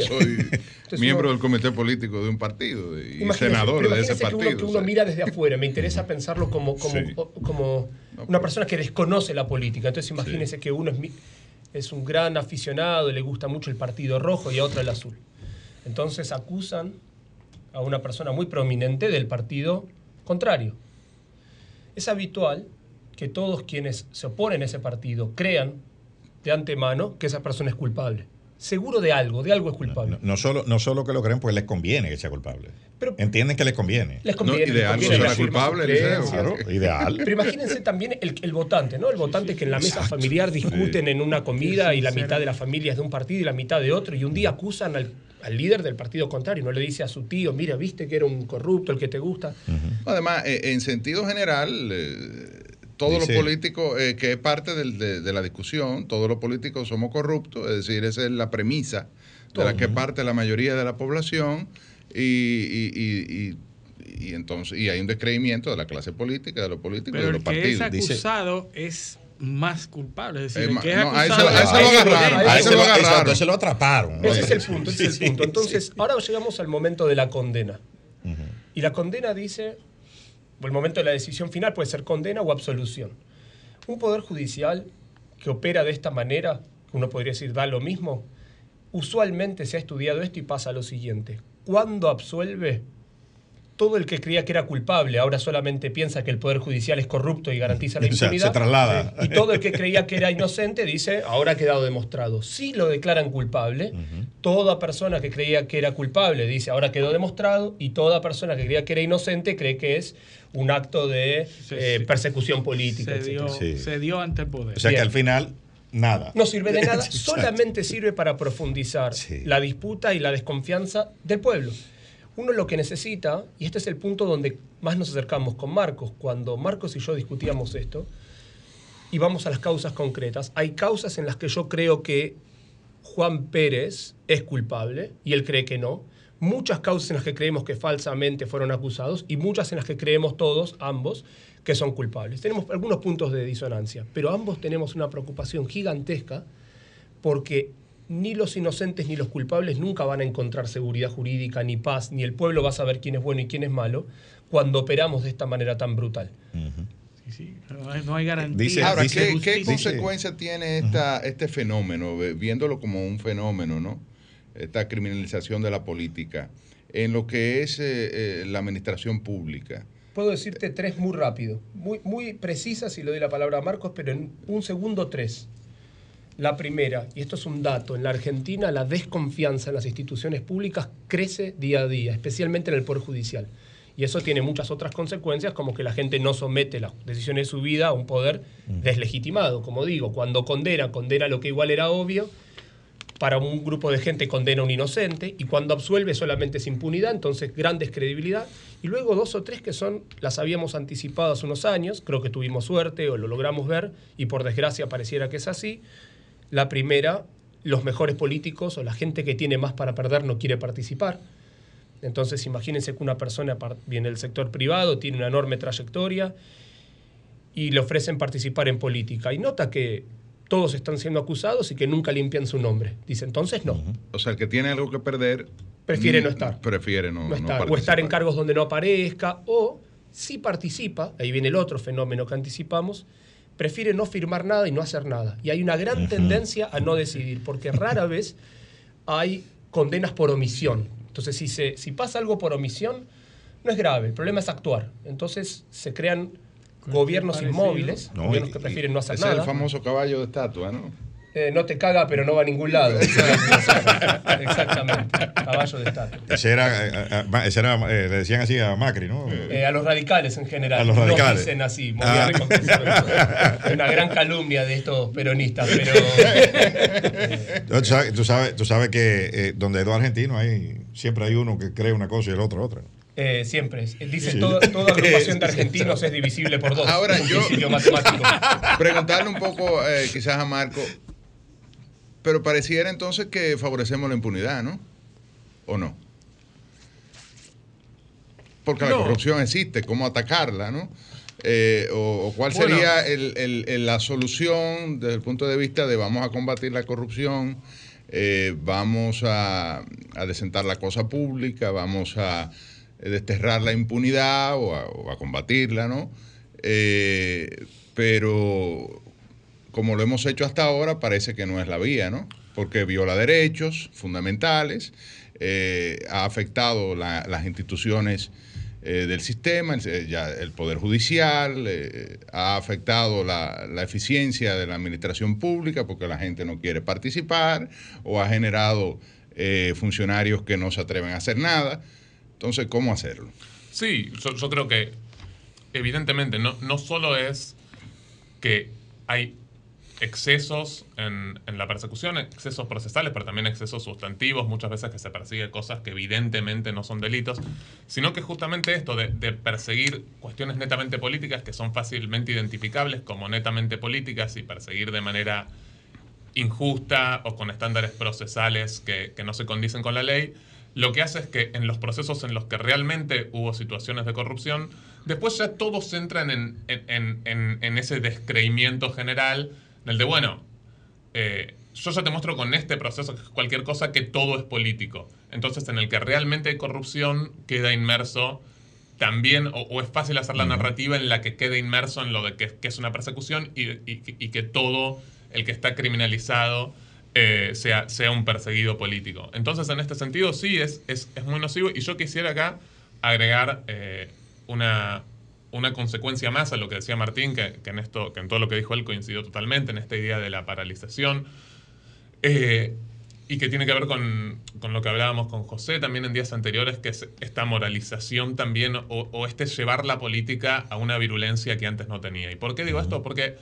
soy miembro del comité político de un partido y senador de ese partido. Que uno, que uno mira desde afuera, me interesa pensarlo como, como, como una persona que desconoce la política. Entonces imagínense que uno es, es un gran aficionado, le gusta mucho el partido rojo y a otro el azul. Entonces acusan a una persona muy prominente del partido contrario. Es habitual que todos quienes se oponen a ese partido crean de antemano que esa persona es culpable. Seguro de algo, de algo es culpable. No, solo, no solo que lo creen, pues les conviene que sea culpable. Pero, Entienden que les conviene. Les conviene. ideal, les culpable, claro, ideal. Pero imagínense también el, votante, ¿no? El votante que en la mesa familiar discuten en una comida y la mitad de la familia es de un partido y la mitad de otro, y un día acusan al al líder del partido contrario, no le dice a su tío, mira, viste que era un corrupto, el que te gusta. Además, eh, en sentido general, eh, todos los políticos, eh, que es parte de, la discusión, todos los políticos somos corruptos, es decir, esa es la premisa de la que parte la mayoría de la población y, entonces y hay un descreimiento de la clase política, de los políticos, de los el que partidos. Es acusado es más culpable. Es decir, eh, que es no, a ese, lo agarraron. A ese lo agarraron. Entonces lo atraparon. Ese es el punto. Ese es el punto. Entonces, ahora llegamos al momento de la condena. Y la condena dice, o el momento de la decisión final puede ser condena o absolución. Un poder judicial que opera de esta manera, uno podría decir da lo mismo, usualmente se ha estudiado esto y pasa lo siguiente. Cuando absuelve, todo el que creía que era culpable ahora solamente piensa que el Poder Judicial es corrupto y garantiza la impunidad. se traslada. Y todo el que creía que era inocente dice, ahora ha quedado demostrado. Si lo declaran culpable, toda persona que creía que era culpable dice, ahora quedó demostrado, y toda persona que creía que era inocente cree que es un acto de eh, persecución política. Se dio, ante el poder. O sea que al final nada. No sirve de nada, solamente sirve para profundizar la disputa y la desconfianza del pueblo. Uno lo que necesita, y este es el punto donde más nos acercamos con Marcos, cuando Marcos y yo discutíamos esto, y vamos a las causas concretas, hay causas en las que yo creo que Juan Pérez es culpable y él cree que no, muchas causas en las que creemos que falsamente fueron acusados y muchas en las que creemos todos, ambos, que son culpables. Tenemos algunos puntos de disonancia, pero ambos tenemos una preocupación gigantesca porque ni los inocentes ni los culpables nunca van a encontrar seguridad jurídica, ni paz, ni el pueblo va a saber quién es bueno y quién es malo cuando operamos de esta manera tan brutal. Sí, sí, no hay garantía. Ahora, ¿qué, ¿qué consecuencia tiene esta, este fenómeno, viéndolo como un fenómeno, ¿no? esta criminalización de la política, en lo que es eh, eh, la administración pública? Puedo decirte tres muy rápido, muy, muy precisas, y le doy la palabra a Marcos, pero en un segundo tres. La primera, y esto es un dato, en la Argentina la desconfianza en las instituciones públicas crece día a día, especialmente en el Poder Judicial. Y eso tiene muchas otras consecuencias, como que la gente no somete las decisiones de su vida a un poder mm. deslegitimado. Como digo, cuando condena, condena lo que igual era obvio, para un grupo de gente condena a un inocente, y cuando absuelve solamente es impunidad, entonces gran descredibilidad. Y luego dos o tres que son, las habíamos anticipado hace unos años, creo que tuvimos suerte o lo logramos ver, y por desgracia pareciera que es así la primera, los mejores políticos o la gente que tiene más para perder no quiere participar. Entonces imagínense que una persona viene del sector privado, tiene una enorme trayectoria y le ofrecen participar en política. Y nota que todos están siendo acusados y que nunca limpian su nombre. Dice, entonces no. O sea, el que tiene algo que perder... Prefiere no estar. Prefiere no, estar. o estar en cargos donde no aparezca, o si participa, ahí viene el otro fenómeno que anticipamos, prefiere no firmar nada y no hacer nada. Y hay una gran tendencia a no decidir, porque rara vez hay condenas por omisión. Entonces, si, se, si pasa algo por omisión, no es grave, el problema es actuar. Entonces, se crean gobiernos inmóviles, No, gobiernos y- que prefieren no hacer ese nada. es el famoso caballo de estatua, ¿no? Eh, no te caga, pero no va a ningún lado. Exactamente. Caballo de estatua. Ese era, eh, eh, eh, ese era, eh, le decían así a Macri, ¿no? Eh, a los radicales en general. A los radicales. Nos dicen así. muy Ah. bien reconocido. Es una gran calumnia de estos peronistas, pero. Tú sabes, tú sabes, tú sabes que eh, donde hay dos argentinos hay, siempre hay uno que cree una cosa y el otro otra. Eh, siempre. Dice Sí. toda, toda agrupación de argentinos es divisible por dos. Ahora, yo- matemático. Preguntarle un poco eh, quizás a Marco, pero pareciera entonces que favorecemos la impunidad, ¿no? ¿O no? Porque la corrupción existe, ¿cómo atacarla, no? Eh, o, o cuál Bueno. sería el- el- el- la solución desde el punto de vista de vamos a combatir la corrupción, eh, vamos a, a desentar la cosa pública, vamos a desterrar la impunidad o a, o a combatirla, ¿no? Eh, pero como lo hemos hecho hasta ahora, parece que no es la vía, ¿no? Porque viola derechos fundamentales, eh, ha afectado la- las instituciones eh, del sistema, el, ya el Poder Judicial, eh, ha afectado la, eficiencia de la administración pública porque la gente no quiere participar, o ha generado eh, funcionarios que no se atreven a hacer nada. Entonces, ¿cómo hacerlo? Sí, yo, yo creo que evidentemente no, no solo es que hay excesos en, la persecución, excesos procesales, pero también excesos sustantivos, muchas veces que se persigue cosas que evidentemente no son delitos, sino que justamente esto de, perseguir cuestiones netamente políticas que son fácilmente identificables como netamente políticas y perseguir de manera injusta o con estándares procesales que, no se condicen con la ley, lo que hace es que en los procesos en los que realmente hubo situaciones de corrupción, después ya todos entran en, en- en- en- en ese descreimiento general del de, bueno, eh, yo ya te muestro con este proceso, que es cualquier cosa, que todo es político. Entonces, en el que realmente hay corrupción, queda inmerso también, o, o es fácil hacer la narrativa en la que queda inmerso en lo de que, que es una persecución y, y- y que todo el que está criminalizado eh, sea, sea un perseguido político. Entonces, en este sentido, sí, es, es, es muy nocivo. Y yo quisiera acá agregar eh, una, una consecuencia más a lo que decía Martín, que, que en esto, que en todo lo que dijo él coincidió totalmente, en esta idea de la paralización. Eh, y que tiene que ver con, con lo que hablábamos con José también en días anteriores, que es esta moralización también, o, o este llevar la política a una virulencia que antes no tenía. ¿Y por qué digo esto? Porque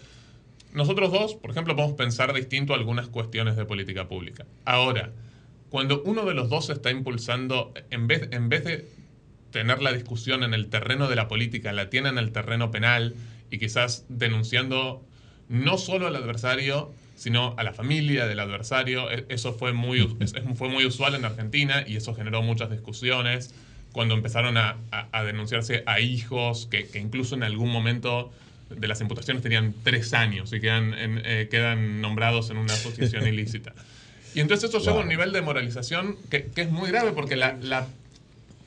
nosotros dos, por ejemplo, podemos pensar distinto algunas cuestiones de política pública. Ahora, cuando uno de los dos está impulsando, en vez, en vez de tener la discusión en el terreno de la política, la tiene en el terreno penal y quizás denunciando no solo al adversario, sino a la familia del adversario. E- Eso fue muy, fue muy usual en Argentina y eso generó muchas discusiones cuando empezaron a, a- a denunciarse a hijos que, que incluso en algún momento de las imputaciones tenían tres años y quedan, en- eh, quedan nombrados en una asociación ilícita. Y entonces eso lleva a un nivel de moralización que, que es muy grave porque la, la-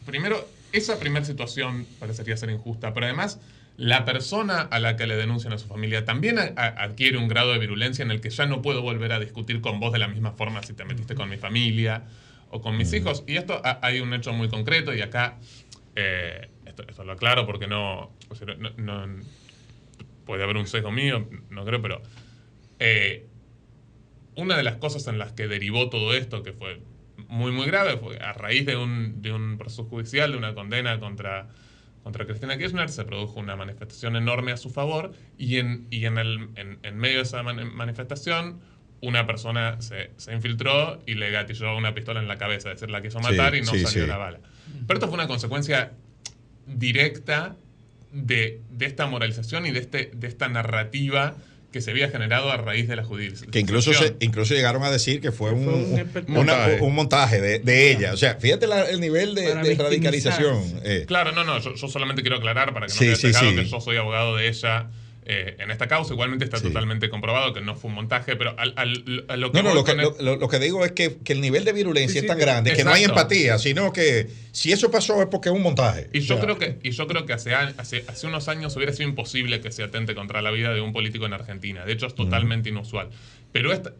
primero, esa primera situación parecería ser injusta, pero además la persona a la que le denuncian a su familia también adquiere un grado de virulencia en el que ya no puedo volver a discutir con vos de la misma forma si te metiste con mi familia o con mis hijos. Y esto ha- hay un hecho muy concreto y acá eh, esto, esto lo aclaro porque no, o sea, no- no- puede haber un sesgo mío, no creo, pero eh, una de las cosas en las que derivó todo esto, que fue muy, muy grave, fue a raíz de un, de un proceso judicial, de una condena contra, contra Cristina Kirchner, se produjo una manifestación enorme a su favor y en, y en, el, en, en medio de esa man- manifestación una persona se, se infiltró y le gatilló una pistola en la cabeza, es decir, la quiso Sí, matar y no sí, salió sí. la bala. Pero esto fue una consecuencia directa de, de esta moralización y de, este, de esta narrativa que se había generado a raíz de la judicialización. Que incluso, se, incluso llegaron a decir que fue un, un, montaje. un montaje de, de ella. O sea, fíjate la- el nivel de, radicalización. eh. Claro, no, no, yo, yo solamente quiero aclarar para que no Sí, quede sí, sí. que yo soy abogado de ella eh, en esta causa. Igualmente está totalmente comprobado que no fue un montaje, pero al, al- a lo que No, lo que, con lo, lo- lo que digo es que, que el nivel de virulencia Sí, es tan grande que no hay empatía, sino que si eso pasó es porque es un montaje. Y yo O sea, creo que, y yo creo que hace, a- hace, hace unos años hubiera sido imposible que se atente contra la vida de un político en Argentina. De hecho, es totalmente inusual. Pero esta,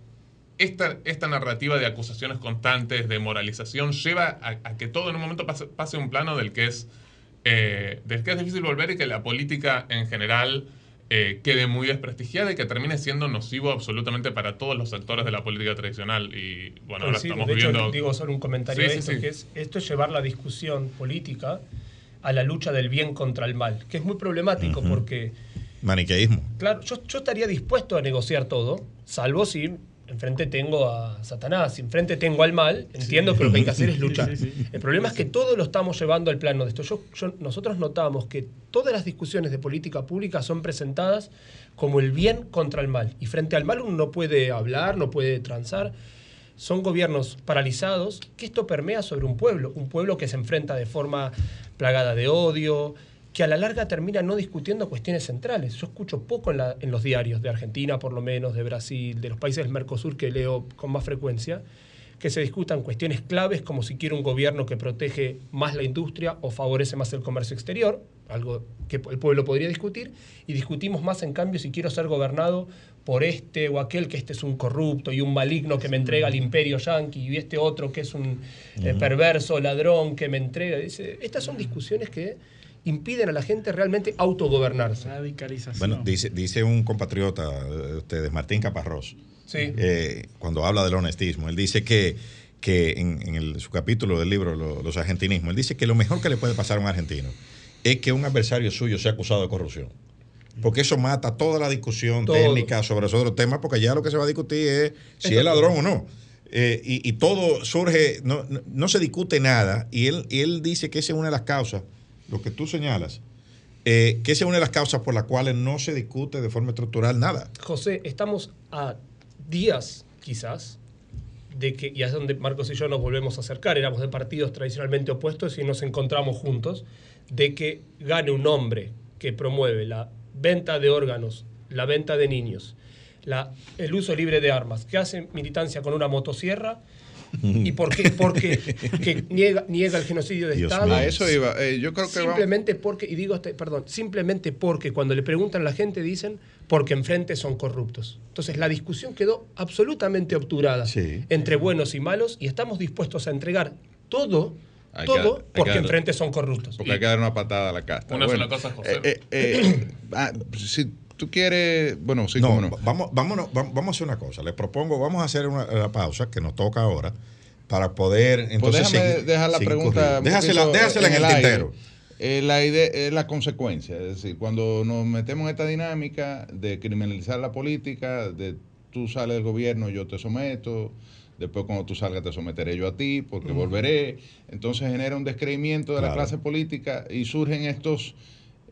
esta, esta narrativa de acusaciones constantes, de moralización, lleva a, a que todo en un momento pase, pase un plano del que es eh, del que es difícil volver y que la política en general eh, quede muy desprestigiada y que termine siendo nocivo absolutamente para todos los sectores de la política tradicional. Y bueno, ahora Sí, estamos de hecho, viviendo. digo solo un comentario Sí, sí, esto, sí. que es esto es llevar la discusión política a la lucha del bien contra el mal, que es muy problemático porque, Maniqueísmo. claro, yo, yo estaría dispuesto a negociar todo, salvo si enfrente tengo a Satanás, enfrente tengo al mal, entiendo que lo que hay que hacer es luchar. Sí, sí, sí. El problema es que todo lo estamos llevando al plano de esto. Yo, yo- nosotros notamos que todas las discusiones de política pública son presentadas como el bien contra el mal. Y frente al mal uno no puede hablar, no puede transar. Son gobiernos paralizados, que esto permea sobre un pueblo, un pueblo que se enfrenta de forma plagada de odio, que a la larga termina no discutiendo cuestiones centrales. Yo escucho poco en, la- en los diarios de Argentina, por lo menos, de Brasil, de los países del Mercosur que leo con más frecuencia, que se discutan cuestiones claves como si quiere un gobierno que protege más la industria o favorece más el comercio exterior, algo que el pueblo podría discutir, y discutimos más en cambio si quiero ser gobernado por este o aquel que este es un corrupto y un maligno que me entrega al imperio yanqui y este otro que es un eh, perverso ladrón que me entrega. Dice, estas son discusiones que impiden a la gente realmente autogobernarse. Radicalización. Bueno, dice, dice un compatriota de ustedes, Martín Caparrós, Sí. eh, cuando habla del honestismo, él dice que, que en, en el- su capítulo del libro Lo- Los argentinismos, él dice que lo mejor que le puede pasar a un argentino es que un adversario suyo sea acusado de corrupción. Porque eso mata toda la discusión Todo. técnica sobre esos otros temas, porque ya lo que se va a discutir es si Esto- es ladrón o no. Eh, y, y todo surge, no, no, no se discute nada, y él, y él dice que esa es una de las causas, lo que tú señalas, eh, que es una de las causas por las cuales no se discute de forma estructural nada. José, estamos a días, quizás, de que, y es donde Marcos y yo nos volvemos a acercar, éramos de partidos tradicionalmente opuestos y nos encontramos juntos, de que gane un hombre que promueve la venta de órganos, la venta de niños, el uso libre de armas, que hace militancia con una motosierra y por qué, porque que niega, niega el genocidio de Dios Estado. mío. A eso iba. Eh, yo creo que vamos- simplemente porque, y digo, este- perdón, simplemente porque cuando le preguntan a la gente dicen porque enfrente son corruptos. Entonces la discusión quedó absolutamente obturada entre buenos y malos y estamos dispuestos a entregar todo, todo que porque enfrente son corruptos. Porque hay que dar una patada a la casta. Una sola cosa, José. eh, eh, eh, ah, si tú quieres. Bueno, sí, no, cómo no. Vamos, vámonos, vam- vamos a hacer una cosa. Les propongo, vamos a hacer una, la pausa que nos toca ahora para poder entonces Pues déjame dejar la pregunta. Déjasela, déjasela en el, aire. tintero. Eh, la idea es la consecuencia. Es decir, cuando nos metemos en esta dinámica de criminalizar la política, de tú sales del gobierno, yo te someto. Después, cuando tú salgas, te someteré yo a ti, porque volveré. Entonces, genera un descreimiento de la clase política y surgen estos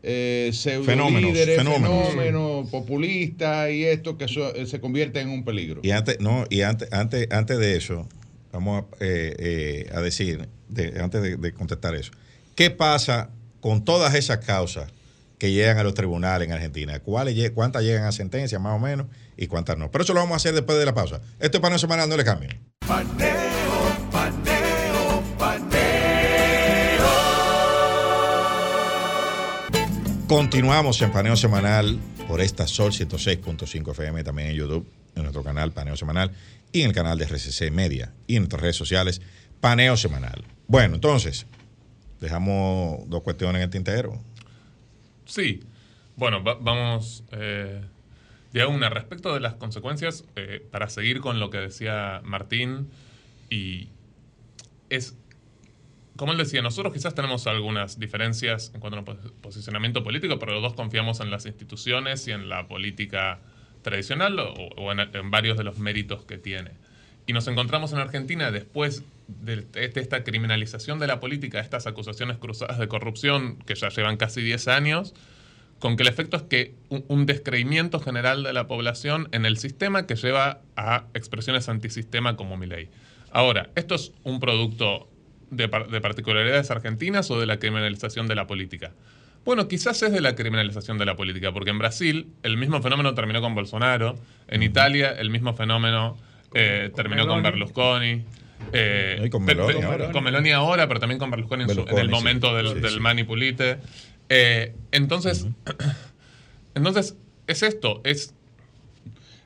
eh, pseudo Fenómenos, líderes, fenómenos. fenómenos, populistas y esto que so- eh, se convierte en un peligro. Y antes, no, y antes, antes, antes de eso, vamos a, eh, eh, a decir, de- antes de, de contestar eso, ¿qué pasa con todas esas causas que llegan a los tribunales en Argentina? ¿Cuáles, ¿Cuántas llegan a sentencia más o menos y cuántas no? Pero eso lo vamos a hacer después de la pausa. Esto es para no semanal, no le cambien. Continuamos en Paneo Semanal por esta Sol 106.5 FM, también en YouTube, en nuestro canal Paneo Semanal y en el canal de RCC Media y en nuestras redes sociales Paneo Semanal. Bueno, entonces, dejamos dos cuestiones en el tintero. Sí. Bueno, va- vamos eh, de una. Respecto de las consecuencias, eh, para seguir con lo que decía Martín, y es, como él decía, nosotros quizás tenemos algunas diferencias en cuanto a posicionamiento político, pero los dos confiamos en las instituciones y en la política tradicional o, o en, en varios de los méritos que tiene. Y nos encontramos en Argentina después de, de esta criminalización de la política, estas acusaciones cruzadas de corrupción que ya llevan casi 10 años, con que el efecto es que un, un descreimiento general de la población en el sistema que lleva a expresiones antisistema como mi ley. Ahora, ¿esto es un producto de, par- de particularidades argentinas o de la criminalización de la política? Bueno, quizás es de la criminalización de la política, porque en Brasil el mismo fenómeno terminó con Bolsonaro, en Italia el mismo fenómeno eh, terminó con. Berlusconi. eh, Y con Meloni pe- ahora. con Meloni ahora, pero también con Berlusconi, en, su- en Berlusconi, el sí. momento del, Sí, del sí. Mani Pulite. Eh, entonces, entonces, es esto, es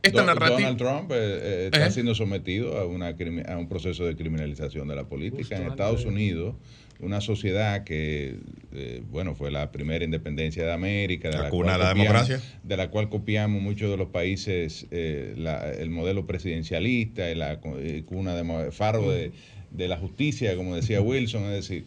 esta Don- narrativa... Donald Trump eh, eh, está ¿Eh? siendo sometido a, una, a un proceso de criminalización de la política. Justo en Estados de- Unidos, una sociedad que, eh, bueno, fue la primera independencia de América, de La la, cuna cual de la copiamos- democracia. de la cual copiamos muchos de los países eh, la- el modelo presidencialista, y la cu- cuna de faro de, de la justicia, como decía Wilson, es decir,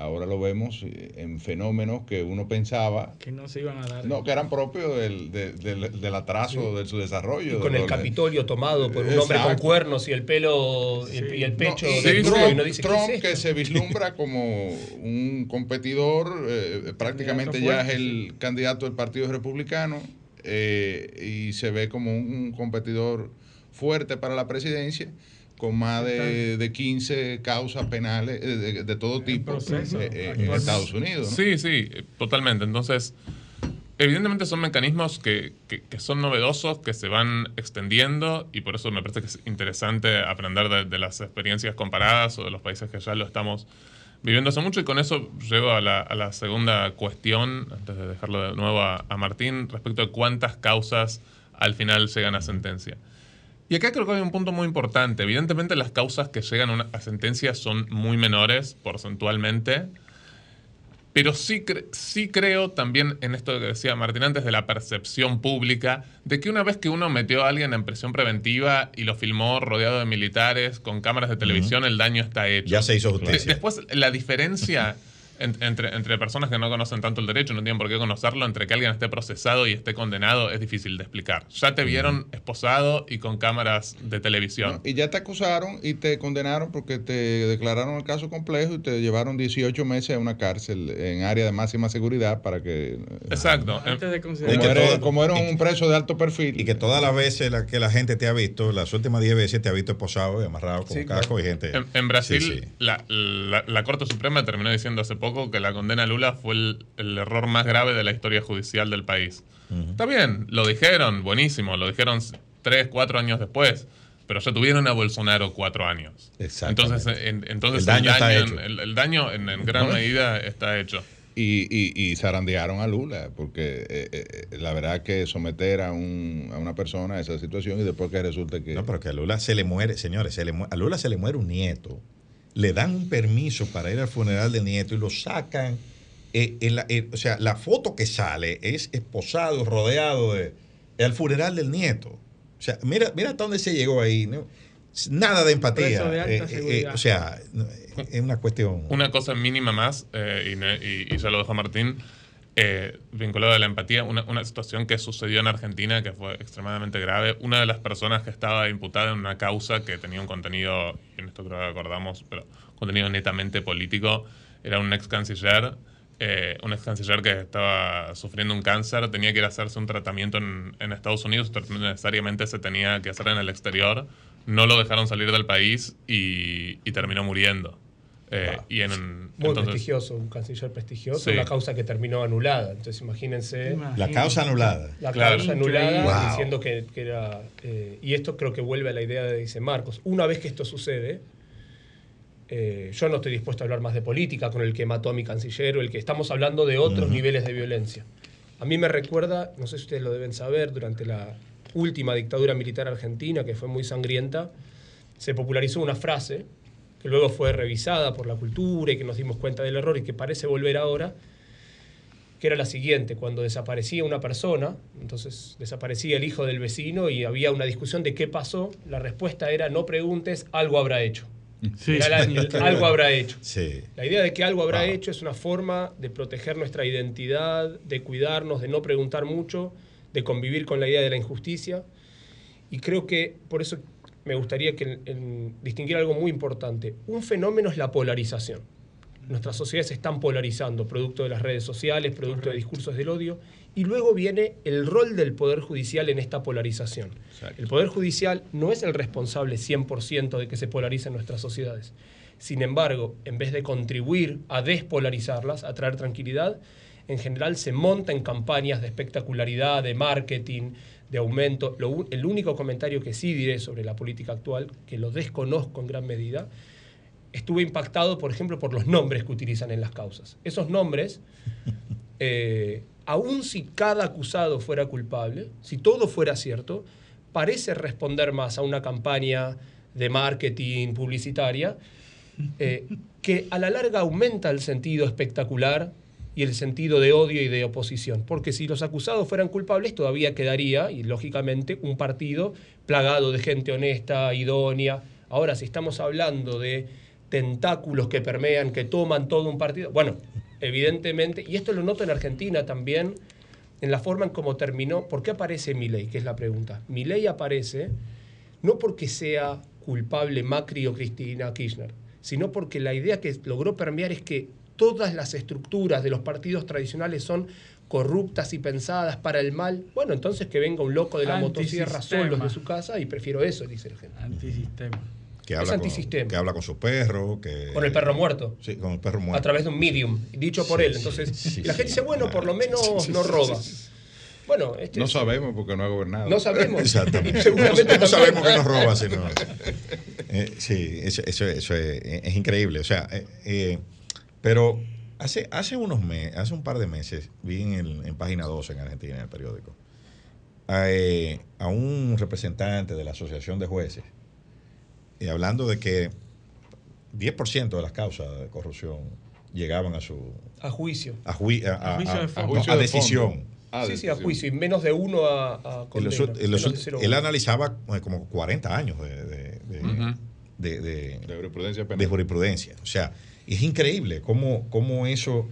ahora lo vemos eh, en fenómenos que uno pensaba Que no se iban a dar. no, que eran propios del, de- del- del atraso de su desarrollo. Y con de el Capitolio tomado por un hombre con cuernos y el pelo y el- y el pecho No, y desnudo Trump, y no dice ¿qué Trump es esto? que se vislumbra como un competidor, eh, prácticamente Candidato ya es el candidato del Partido Republicano eh, y se ve como un competidor fuerte para la presidencia con más de, de 15 causas penales eh, de, de todo tipo eh, eh, en Estados Unidos. ¿no? Sí, sí, totalmente. Entonces, evidentemente son mecanismos que, que- que son novedosos, que se van extendiendo y por eso me parece que es interesante aprender de, de las experiencias comparadas o de los países que ya lo estamos viviendo hace mucho. Y con eso llego a la, a la segunda cuestión, antes de dejarlo de nuevo a, a Martín, respecto de cuántas causas al final llegan a sentencia. Y acá creo que hay un punto muy importante. Evidentemente las causas que llegan a, una, a sentencia son muy menores porcentualmente, pero sí, cre- sí creo también en esto que decía Martín antes de la percepción pública, de que una vez que uno metió a alguien en prisión preventiva y lo filmó rodeado de militares con cámaras de televisión, el daño está hecho. Ya se hizo De- justicia. después, la diferencia en- entre, entre personas que no conocen tanto el derecho, no tienen por qué conocerlo, entre que alguien esté procesado y esté condenado, es difícil de explicar. Ya te vieron esposado y con cámaras de televisión. Y ya te acusaron y te condenaron porque te declararon el caso complejo y te llevaron 18 meses a una cárcel en área de máxima seguridad para que... Exacto. Antes de Como, considerar. eres- como era un preso de alto perfil. Y que todas las veces la, que la gente te ha visto, las últimas 10 veces te ha visto esposado y amarrado con Sí, casco claro. y gente. En, en Brasil, Sí, sí. La, la- la Corte Suprema terminó diciendo hace poco que la condena a Lula fue el, el error más grave de la historia judicial del país. Está bien, lo dijeron, buenísimo, lo dijeron tres, cuatro años después, pero ya tuvieron a Bolsonaro cuatro años. Entonces, en- entonces El daño está en- hecho. el- el daño en, en gran Bueno. medida está hecho. Y, y, y zarandearon a Lula, porque eh, eh, la verdad que someter a, un, a una persona a esa situación y después que resulta que... No, pero que a Lula se le muere, señores, se le mu- a Lula se le muere un nieto. Le dan un permiso para ir al funeral del nieto y lo sacan. eh, en la- eh, o sea, la foto que sale es esposado, rodeado de. al funeral del nieto. O sea, mira, mira hasta dónde se llegó ahí. ¿no? Nada de empatía. De eh, eh, o sea, es una cuestión. Una cosa mínima más, eh, y, y- y ya lo dejó Martín, eh, vinculado a la empatía, una, una situación que sucedió en Argentina que fue extremadamente grave. Una de las personas que estaba imputada en una causa que tenía un contenido, en esto creo que acordamos, pero contenido netamente político, era un ex canciller. eh, un ex canciller que estaba sufriendo un cáncer, tenía que ir a hacerse un tratamiento en, en Estados Unidos, necesariamente se tenía que hacer en el exterior, no lo dejaron salir del país y terminó muriendo. Eh, y en, Muy entonces, prestigioso, un canciller prestigioso, Sí. una causa que terminó anulada. Entonces imagínense La causa anulada. la Claro. causa anulada Wow. diciendo que, que era... eh, y esto creo que vuelve a la idea de dice Marcos. Una vez que esto sucede, eh, yo no estoy dispuesto a hablar más de política con el que mató a mi canciller o el que estamos hablando de otros niveles de violencia. A mí me recuerda, no sé si ustedes lo deben saber, durante la última dictadura militar argentina, que fue muy sangrienta, se popularizó una frase que luego fue revisada por la cultura y que nos dimos cuenta del error y que parece volver ahora, que era la siguiente, cuando desaparecía una persona, entonces desaparecía el hijo del vecino y había una discusión de qué pasó, la respuesta era no preguntes, algo habrá hecho. Sí. Era la- el algo habrá hecho. Sí. La idea de que algo habrá Wow. hecho es una forma de proteger nuestra identidad, de cuidarnos, de no preguntar mucho, de convivir con la idea de la injusticia. Y creo que por eso me gustaría que en- distinguir algo muy importante. Un fenómeno es la polarización. Nuestras sociedades se están polarizando, producto de las redes sociales, producto de discursos del odio. Y luego viene el rol del Poder Judicial en esta polarización. El Poder Judicial no es el responsable 100% de que se polaricen nuestras sociedades. Sin embargo, en vez de contribuir a despolarizarlas, a traer tranquilidad, en general se monta en campañas de espectacularidad, de marketing, de aumento. Lo el único comentario que sí diré sobre la política actual, que lo desconozco en gran medida, estuve impactado, por ejemplo, por los nombres que utilizan en las causas. Esos nombres, eh, aun si cada acusado fuera culpable, si todo fuera cierto, parece responder más a una campaña de marketing publicitaria eh, que a la larga aumenta el sentido espectacular y el sentido de odio y de oposición. Porque si los acusados fueran culpables, todavía quedaría, y lógicamente, un partido plagado de gente honesta, idónea. Ahora, si estamos hablando de tentáculos que permean, que toman todo un partido, bueno, evidentemente, y esto lo noto en Argentina también, en la forma en cómo terminó, ¿por qué aparece Milei? Que es la pregunta. Milei aparece no porque sea culpable Macri o Cristina Kirchner, sino porque la idea que logró permear es que todas las estructuras de los partidos tradicionales son corruptas y pensadas para el mal. Bueno, entonces que venga un loco de la motosierra solo de su casa y prefiero eso, dice el gente. Antisistema. Que habla, con, que habla con su perro. Que, con el perro muerto. Sí, con el perro muerto. A través de un medium, dicho por él. Entonces, la gente dice, bueno, por lo menos no roba. Bueno, este no sabemos porque no ha gobernado. No sabemos. Exactamente. Seguramente no, sabemos que nos roba, sino. Eh, sí, eso, eso, eso es, es, increíble. O sea, eh, eh, pero hace, hace unos meses, hace un par de meses, vi en, el, en página 12 en Argentina, en el periódico, a, a un representante de la Asociación de Jueces, y hablando de que 10% de las causas de corrupción llegaban a su. A juicio. A, juicio a, a, decisión. sí, sí, a juicio. Y menos de uno a, condena. él analizaba como 40 años de, de, de, jurisprudencia penal. De jurisprudencia. O sea, es increíble cómo, cómo eso.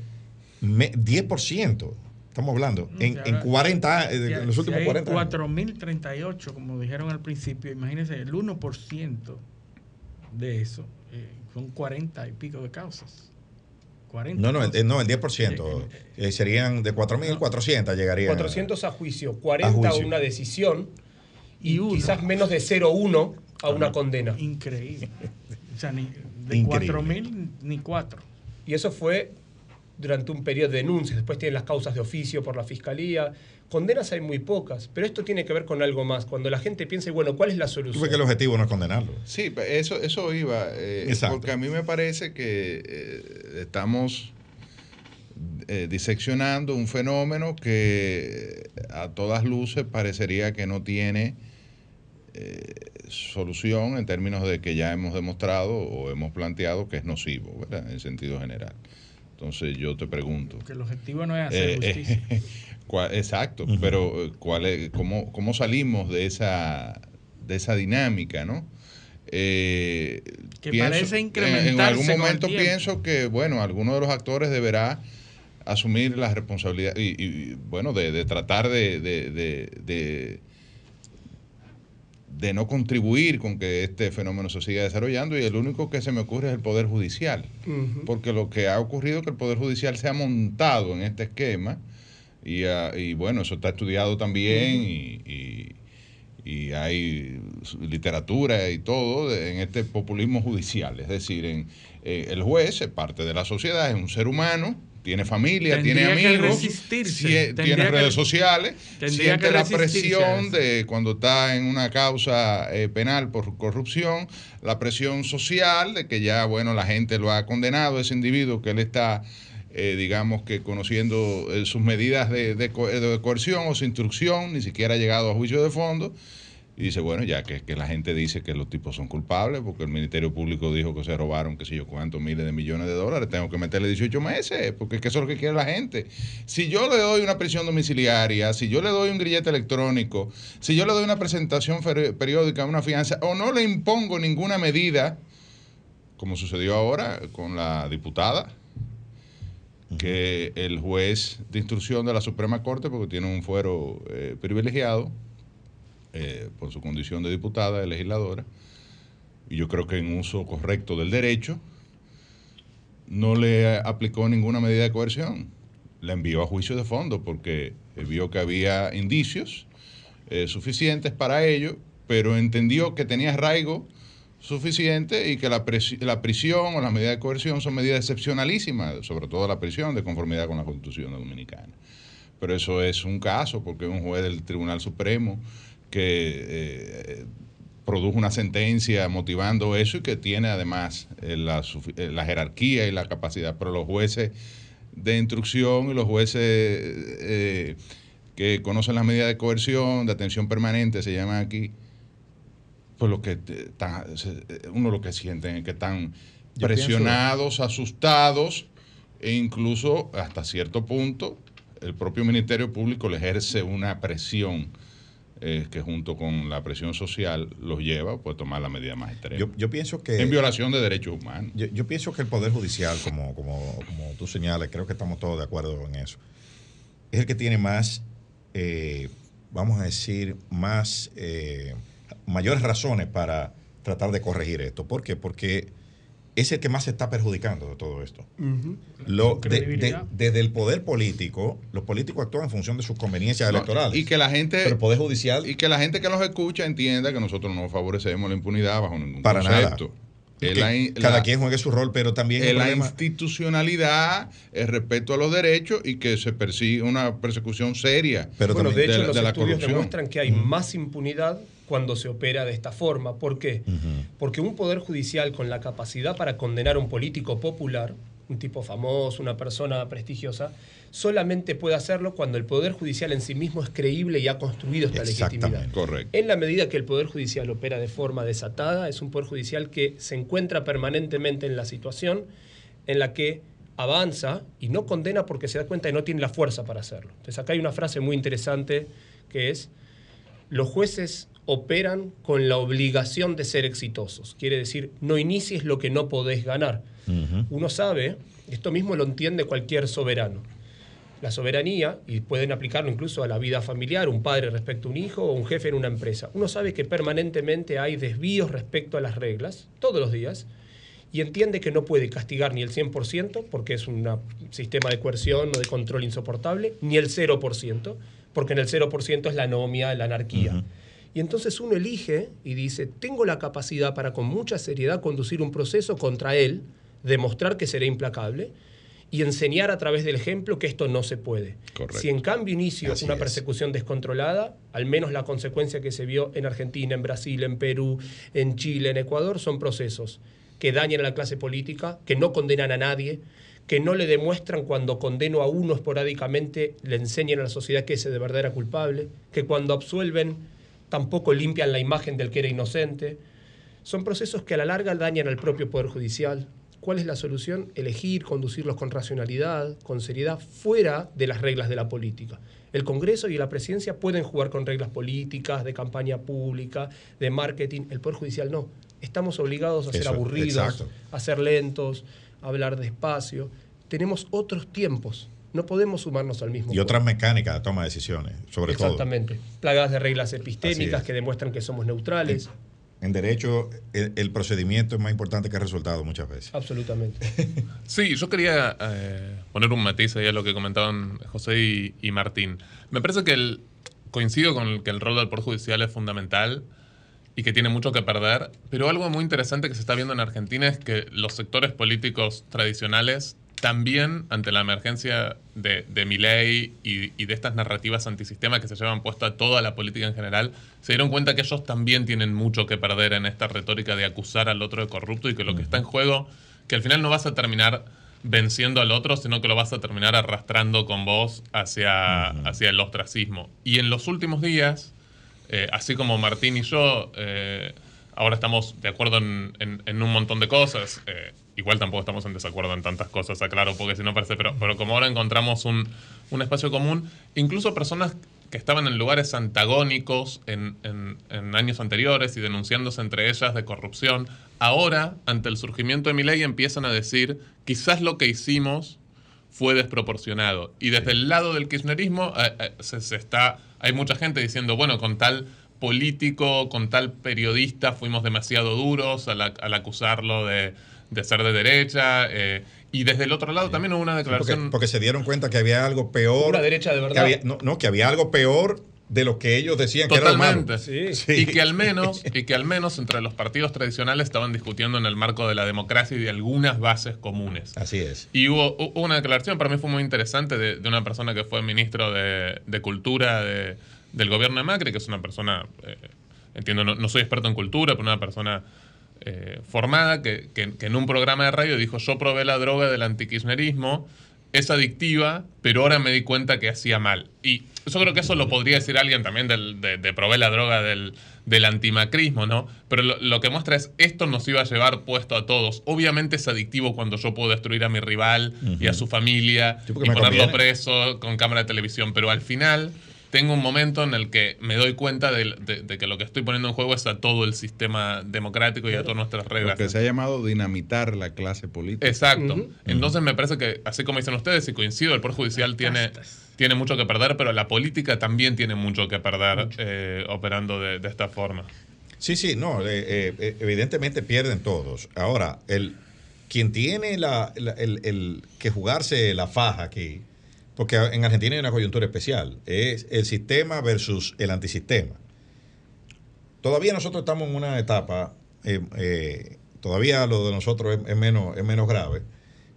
10%. Estamos hablando, en, en 40 en los últimos si 40 años. 4.038, como dijeron al principio, imagínense, el 1% de eso eh, son 40 y pico de causas. 40 no, no, el, no, el 10%. Eh, serían de 4.400 llegarían. 400 a juicio, 40 a, juicio. una decisión y, quizás menos de 0,1 a una condena. Increíble. O sea, ni, de 4.000 ni 4. Y eso fue durante un periodo de denuncias. Después tienen las causas de oficio por la fiscalía. Condenas hay muy pocas, pero esto tiene que ver con algo más. Cuando la gente piensa, bueno, ¿cuál es la solución? Tuve que el objetivo no es condenarlo. Sí, eso, eso iba. Eh, porque a mí me parece que eh, estamos eh, diseccionando un fenómeno que a todas luces parecería que no tiene solución en términos de que ya hemos demostrado o hemos planteado que es nocivo, ¿verdad? En sentido general. Entonces yo te pregunto. Que el objetivo no es hacer justicia. exacto, pero eh, ¿cuál es, cómo, cómo, salimos de esa, de esa dinámica, no? Eh, que parece incrementarse. En, algún momento pienso que, bueno, alguno de los actores deberá asumir la responsabilidad y, bueno, de, tratar de, de, de, no contribuir con que este fenómeno se siga desarrollando y el único que se me ocurre es el Poder Judicial, porque lo que ha ocurrido es que el Poder Judicial se ha montado en este esquema Ah, y, bueno, eso está estudiado también y, hay literatura y todo en este populismo judicial. Es decir, en, eh, el juez es parte de la sociedad, es un ser humano, tiene familia, tiene amigos, tiene redes sociales, siente la presión de cuando está en una causa eh, penal por corrupción, la presión social de que ya, bueno, la gente lo ha condenado, ese individuo que él está eh, digamos que conociendo eh, sus medidas de, de, coerción o su instrucción, ni siquiera ha llegado a juicio de fondo. Y dice, bueno, ya que, que, la gente dice que los tipos son culpables, porque el Ministerio Público dijo que se robaron, qué sé yo, cuántos miles de millones de dólares, tengo que meterle 18 meses, porque es que eso es lo que quiere la gente. Si yo le doy una prisión domiciliaria, si yo le doy un grillete electrónico, si yo le doy una presentación periódica, una fianza, o no le impongo ninguna medida, como sucedió ahora con la diputada, que el juez de instrucción de la Suprema Corte, porque tiene un fuero eh, privilegiado eh, por su condición de diputada, de legisladora, y yo creo que en uso correcto del derecho, no le aplicó ninguna medida de coerción. La envió a juicio de fondo porque vio que había indicios eh, suficientes para ello, pero entendió que tenía arraigo suficiente y que la, prisión o las medidas de coerción son medidas excepcionalísimas, sobre todo la prisión de conformidad con la Constitución Dominicana. Pero eso es un caso porque un juez del Tribunal Supremo que eh, produjo una sentencia motivando eso y que tiene además eh, la, eh, la, jerarquía y la capacidad, pero los jueces de instrucción y los jueces que conocen las medidas de coerción, de atención permanente, se llaman aquí, pues lo que uno lo que sienten es que están Yo presionados, asustados, e incluso hasta cierto punto el propio Ministerio Público le ejerce una presión eh, que junto con la presión social los lleva pues, a tomar la medida más extrema. Yo, yo pienso que. en violación de derechos humanos. Yo, yo pienso que el Poder Judicial, como, como, como tú señalas, creo que estamos todos de acuerdo en eso, es el que tiene más, eh, vamos a decir, más, eh, mayores razones para tratar de corregir esto. ¿Por qué? Porque es el que más se está perjudicando de todo esto. Lo, de- de- Credibilidad. desde el poder político, los políticos actúan en función de sus conveniencias No, electorales. Y que la gente. Pero el Poder Judicial. Y que la gente que nos escucha entienda que nosotros no favorecemos la impunidad bajo ningún Para concepto. La in- cada la- quien juegue su rol, pero también el la problema- institucionalidad, el respeto a los derechos y que se persigue una persecución seria bueno, de hecho, la- los de la estudios corrupción. demuestran que hay más impunidad cuando se opera de esta forma. ¿Por qué? Porque un poder judicial con la capacidad para condenar a un político popular, un tipo famoso, una persona prestigiosa, solamente puede hacerlo cuando el poder judicial en sí mismo es creíble y ha construido esta legitimidad. Correcto. En la medida que el Poder Judicial opera de forma desatada, es un Poder Judicial que se encuentra permanentemente en la situación en la que avanza y no condena porque se da cuenta que no tiene la fuerza para hacerlo. Entonces acá hay una frase muy interesante que es, los jueces operan con la obligación de ser exitosos. Quiere decir, no inicies lo que no podés ganar. Uno sabe, esto mismo lo entiende cualquier soberano. La soberanía, y pueden aplicarlo incluso a la vida familiar, un padre respecto a un hijo o un jefe en una empresa. Uno sabe que permanentemente hay desvíos respecto a las reglas, todos los días, y entiende que no puede castigar ni el 100%, porque es un sistema de coerción o de control insoportable, ni el 0%, porque en el 0% es la anomia, la anarquía. Y entonces uno elige y dice, tengo la capacidad para con mucha seriedad conducir un proceso contra él, demostrar que seré implacable y enseñar a través del ejemplo que esto no se puede. Correcto. Si en cambio inicio Así una es. persecución descontrolada, al menos la consecuencia que se vio en Argentina, en Brasil, en Perú, en Chile, en Ecuador, son procesos que dañan a la clase política, que no condenan a nadie, que no le demuestran cuando condeno a uno esporádicamente, le enseñan a la sociedad que ese de verdad era culpable, que cuando absuelven tampoco limpian la imagen del que era inocente. Son procesos que a la larga dañan al propio Poder Judicial. ¿Cuál es la solución? Elegir, conducirlos con racionalidad, con seriedad, fuera de las reglas de la política. El Congreso y la Presidencia pueden jugar con reglas políticas, de campaña pública, de marketing. El Poder Judicial no. Estamos obligados a ser aburridos, exacto. a ser lentos, a hablar despacio. Tenemos otros tiempos. No podemos sumarnos al mismo. y otras mecánicas de toma de decisiones, sobre todo. Exactamente. Plagadas de reglas epistémicas es. que demuestran que somos neutrales. En derecho, el, el procedimiento es más importante que el resultado muchas veces. Absolutamente. Sí, yo quería eh, poner un matiz ahí a lo que comentaban José y, y Martín. Me parece que el, coincido con el, que el rol del Poder Judicial es fundamental y que tiene mucho que perder, pero algo muy interesante que se está viendo en Argentina es que los sectores políticos tradicionales también ante la emergencia de, de Milei y, y de estas narrativas antisistema que se llevan puesta a toda la política en general, se dieron cuenta que ellos también tienen mucho que perder en esta retórica de acusar al otro de corrupto y que lo que está en juego, que al final no vas a terminar venciendo al otro, sino que lo vas a terminar arrastrando con vos hacia, hacia el ostracismo. Y en los últimos días, eh, así como Martín y yo, eh, ahora estamos de acuerdo en, en- en un montón de cosas. eh, igual tampoco estamos en desacuerdo en tantas cosas, aclaro, porque si no parece, pero, pero como ahora encontramos un, un espacio común, incluso personas que estaban en lugares antagónicos en, en- en años anteriores y denunciándose entre ellas de corrupción, ahora, ante el surgimiento de mi ley, empiezan a decir, quizás lo que hicimos fue desproporcionado. Y desde el lado del kirchnerismo eh, eh, se, se está, hay mucha gente diciendo, bueno, con tal político, con tal periodista fuimos demasiado duros al, al acusarlo de, de ser de derecha. eh, y desde el otro lado también hubo una Sí, porque, declaración... porque se dieron cuenta que había algo peor. Una derecha de verdad. que había- no, no, que había algo peor de lo que ellos decían que era. Totalmente. Sí. Y que al menos, y que al menos entre los partidos tradicionales estaban discutiendo en el marco de la democracia y de algunas bases comunes. Así es. Y hubo, hubo una declaración, para mí fue muy interesante, de, de una persona que fue ministro de, de Cultura de- del gobierno de Macri, que es una persona, eh, entiendo, no, no soy experto en cultura, pero una persona eh, formada, que, que- que en un programa de radio dijo, yo probé la droga del antikirchnerismo, es adictiva, pero ahora me di cuenta que hacía mal. Y yo creo que eso lo podría decir alguien también del, de, de proveer la droga del, del antimacrismo, ¿no? Pero lo, lo, que muestra es esto nos iba a llevar puesto a todos. Obviamente es adictivo cuando yo puedo destruir a mi rival uh -huh. y a su familia sí, y ponerlo conviene. preso con cámara de televisión, pero al final tengo un momento en el que me doy cuenta de, de, de, que lo que estoy poniendo en juego es a todo el sistema democrático y a todas nuestras reglas. Lo que se ha llamado dinamitar la clase política. Exacto. Uh -huh. Entonces me parece que, así como dicen ustedes, y coincido, el Poder Judicial tiene, tiene mucho que perder, pero la política también tiene mucho que perder eh, operando de, de, esta forma. Sí, sí, no, eh, eh, evidentemente pierden todos. Ahora, el, quien tiene la, la, el, el, que jugarse la faja aquí porque en Argentina hay una coyuntura especial, es el sistema versus el antisistema. Todavía nosotros estamos en una etapa, eh, eh, todavía lo de nosotros es, es, menos, es menos grave,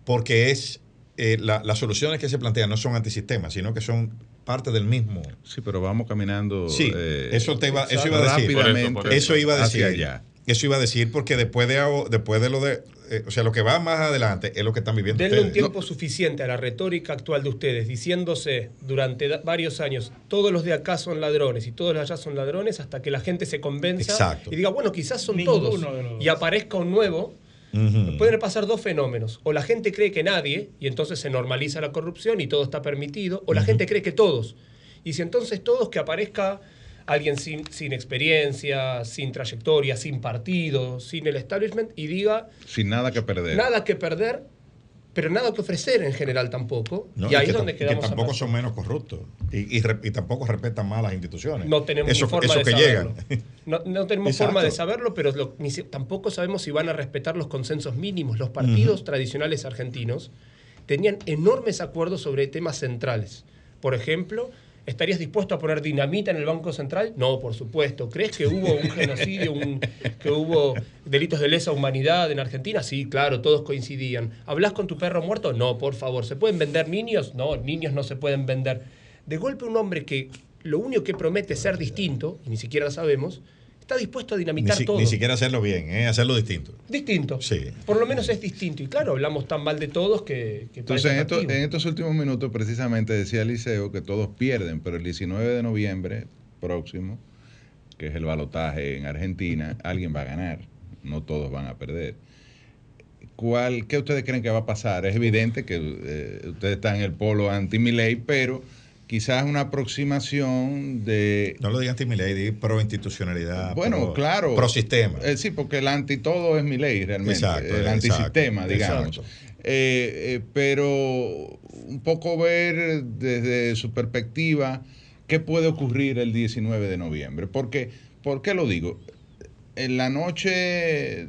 porque es eh, la, las soluciones que se plantean no son antisistemas, sino que son parte del mismo. Sí, pero vamos caminando. Sí, eso, te iba, eso iba a decir. Por eso, eso iba a decir. Allá. Eso iba a decir porque después de, después de lo de, eh, o sea, lo que va más adelante es lo que están viviendo Denle ustedes. un tiempo no. suficiente a la retórica actual de ustedes, diciéndose durante varios años, todos los de acá son ladrones y todos los de allá son ladrones, hasta que la gente se convenza Exacto. y diga, bueno, quizás son Ninguno todos. Y aparezca un nuevo. Uh -huh. Pueden pasar dos fenómenos. O la gente cree que nadie, y entonces se normaliza la corrupción y todo está permitido, o la uh -huh. gente cree que todos. Y si entonces todos que aparezca alguien sin, sin, experiencia, sin trayectoria, sin partido, sin el establishment y diga... Sin nada que perder. Nada que perder, pero nada que ofrecer en general tampoco. No, y ahí es donde quedamos. Que tampoco son menos corruptos y, y, y, tampoco respetan más las instituciones. No tenemos eso, forma eso de que saberlo. llegan. No, no tenemos Exacto. forma de saberlo, pero lo, ni, tampoco sabemos si van a respetar los consensos mínimos. Los partidos uh -huh. tradicionales argentinos tenían enormes acuerdos sobre temas centrales. Por ejemplo, ¿Estarías dispuesto a poner dinamita en el Banco Central? No, por supuesto. ¿Crees que hubo un genocidio, que hubo delitos de lesa humanidad en Argentina? Sí, claro, todos coincidían. ¿Hablas con tu perro muerto? No, por favor. ¿Se pueden vender niños? No, niños no se pueden vender. De golpe un hombre que lo único que promete es ser distinto, y ni siquiera lo sabemos, está dispuesto a dinamitar ni si, todo. Ni siquiera hacerlo bien, ¿eh? hacerlo distinto. Distinto. Sí. Por lo menos es distinto. Y claro, hablamos tan mal de todos que... que Entonces, en, esto, en, estos últimos minutos, precisamente decía Eliseo que todos pierden, pero el 19 de noviembre próximo, que es el balotaje en Argentina, alguien va a ganar. No todos van a perder. ¿Cuál, ¿Qué ustedes creen que va a pasar? Es evidente que eh, ustedes están en el polo anti-Miley, pero quizás una aproximación de... No lo digan anti mi ley, di pro institucionalidad. Bueno, pro, claro. Pro sistema. Eh, sí, porque el anti todo es mi ley realmente. Exacto, el antisistema, digamos. Exacto. Eh, eh, pero un poco ver desde su perspectiva qué puede ocurrir el 19 de noviembre. Porque, ¿Por qué lo digo? En la noche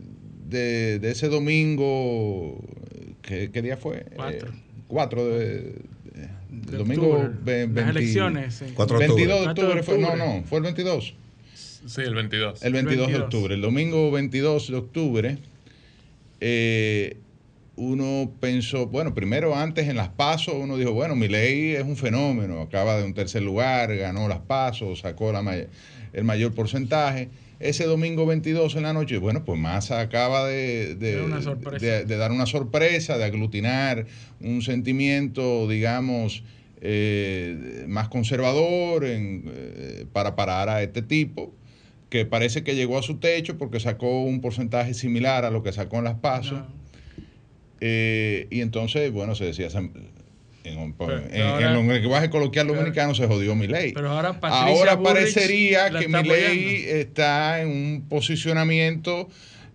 de, de ese domingo, ¿qué, ¿qué, día fue? Cuatro. 4 de, de domingo octubre, 20, las elecciones. Sí. 4 de 22 de octubre. octubre, fue, no, no, fue el 22. Sí, el 22. El 22, 22. de octubre. El domingo 22 de octubre, eh, uno pensó, bueno, primero antes en las pasos, uno dijo, bueno, mi ley es un fenómeno, acaba de un tercer lugar, ganó las pasos, sacó la may el mayor porcentaje. Ese domingo 22 en la noche, bueno, pues Massa acaba de, de, de, de dar una sorpresa, de aglutinar un sentimiento, digamos, eh, más conservador en, eh, para parar a este tipo, que parece que llegó a su techo porque sacó un porcentaje similar a lo que sacó en las pasos. No. Eh, y entonces, bueno, se decía, en, en, pero en, ahora, en, el lenguaje coloquial dominicano se jodió mi ley. Pero ahora, ahora parecería que mi ley está en un posicionamiento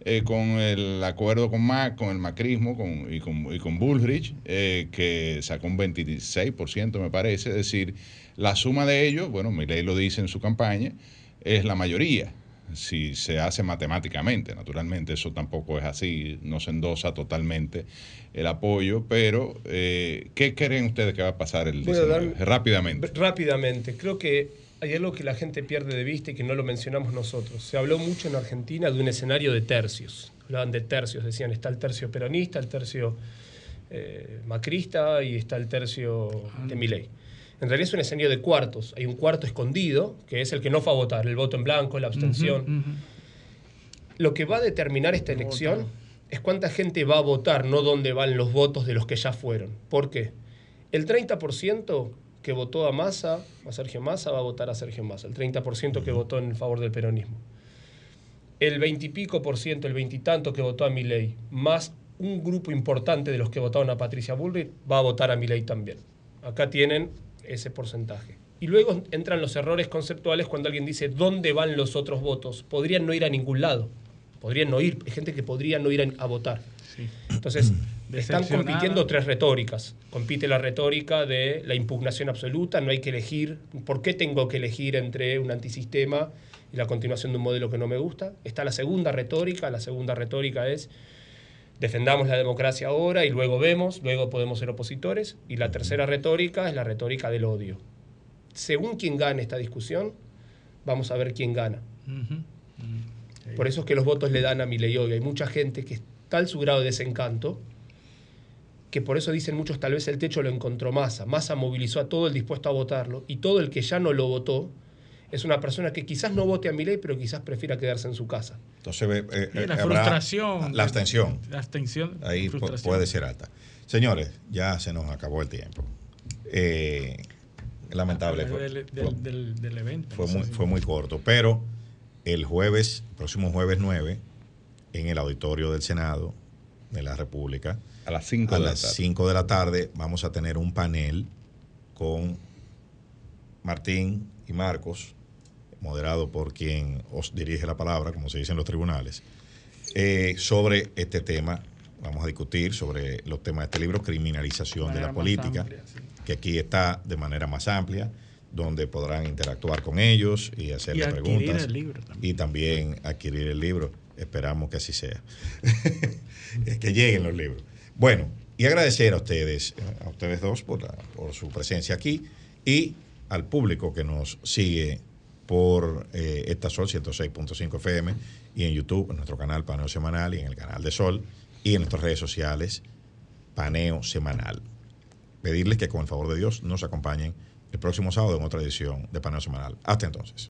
eh, con el acuerdo con Mac, con el macrismo con, y, con, y con Bullrich, eh, que sacó un 26%, me parece. Es decir, la suma de ellos, bueno, mi ley lo dice en su campaña, es la mayoría si se hace matemáticamente. Naturalmente eso tampoco es así, no se endosa totalmente el apoyo, pero eh, ¿qué creen ustedes que va a pasar el 19? Dar, rápidamente. Rápidamente, creo que hay algo que la gente pierde de vista y que no lo mencionamos nosotros. Se habló mucho en Argentina de un escenario de tercios. Hablaban de tercios, decían, está el tercio peronista, el tercio eh, macrista y está el tercio de Milei en realidad es un escenario de cuartos. Hay un cuarto escondido, que es el que no fue a votar, el voto en blanco, la abstención. Uh -huh, uh -huh. Lo que va a determinar esta elección Vota. es cuánta gente va a votar, no dónde van los votos de los que ya fueron. ¿Por qué? El 30% que votó a Massa, a Sergio Massa, va a votar a Sergio Massa. El 30% que votó en favor del peronismo. El 20 y pico por ciento, el veintitanto que votó a Milei, más un grupo importante de los que votaron a Patricia Bullrich, va a votar a Milei también. Acá tienen ese porcentaje. Y luego entran los errores conceptuales cuando alguien dice dónde van los otros votos. Podrían no ir a ningún lado. Podrían no ir. Hay gente que podría no ir a, a votar. Entonces, están compitiendo tres retóricas. Compite la retórica de la impugnación absoluta, no hay que elegir. ¿Por qué tengo que elegir entre un antisistema y la continuación de un modelo que no me gusta? Está la segunda retórica. La segunda retórica es defendamos la democracia ahora y luego vemos, luego podemos ser opositores. Y la tercera retórica es la retórica del odio. Según quien gane esta discusión, vamos a ver quién gana. Por eso es que los votos le dan a Milei hoy. Hay mucha gente que tal su grado de desencanto que por eso dicen muchos tal vez el techo lo encontró Massa. Massa movilizó a todo el dispuesto a votarlo y todo el que ya no lo votó es una persona que quizás no vote a Milei, pero quizás prefiera quedarse en su casa. Entonces, eh, Sí, la habrá frustración. La abstención. La abstención. Ahí frustración. puede ser alta. Señores, ya se nos acabó el tiempo. Eh, lamentable. Fue, Del, del- del- del evento. fue no sé muy, si- fue muy corto, pero el jueves, próximo jueves 9, en el auditorio del Senado de la República, a las 5 a de la las tarde. 5 de la tarde vamos a tener un panel con Martín y Marcos, moderado por quien os dirige la palabra, como se dice en los tribunales, eh, sobre este tema. Vamos a discutir sobre los temas de este libro, criminalización de la política, amplia, sí. que aquí está de manera más amplia, donde podrán interactuar con ellos y hacerle Y preguntas. el libro Y también adquirir el libro. Esperamos que así sea. que lleguen los libros. Bueno, y agradecer a ustedes, a ustedes dos por, la- por su presencia aquí y al público que nos sigue por eh, esta Sol 106.5 FM y en YouTube, en nuestro canal Paneo Semanal y en el canal de Sol y en nuestras redes sociales Paneo Semanal. Pedirles que con el favor de Dios nos acompañen el próximo sábado en otra edición de Paneo Semanal. Hasta entonces.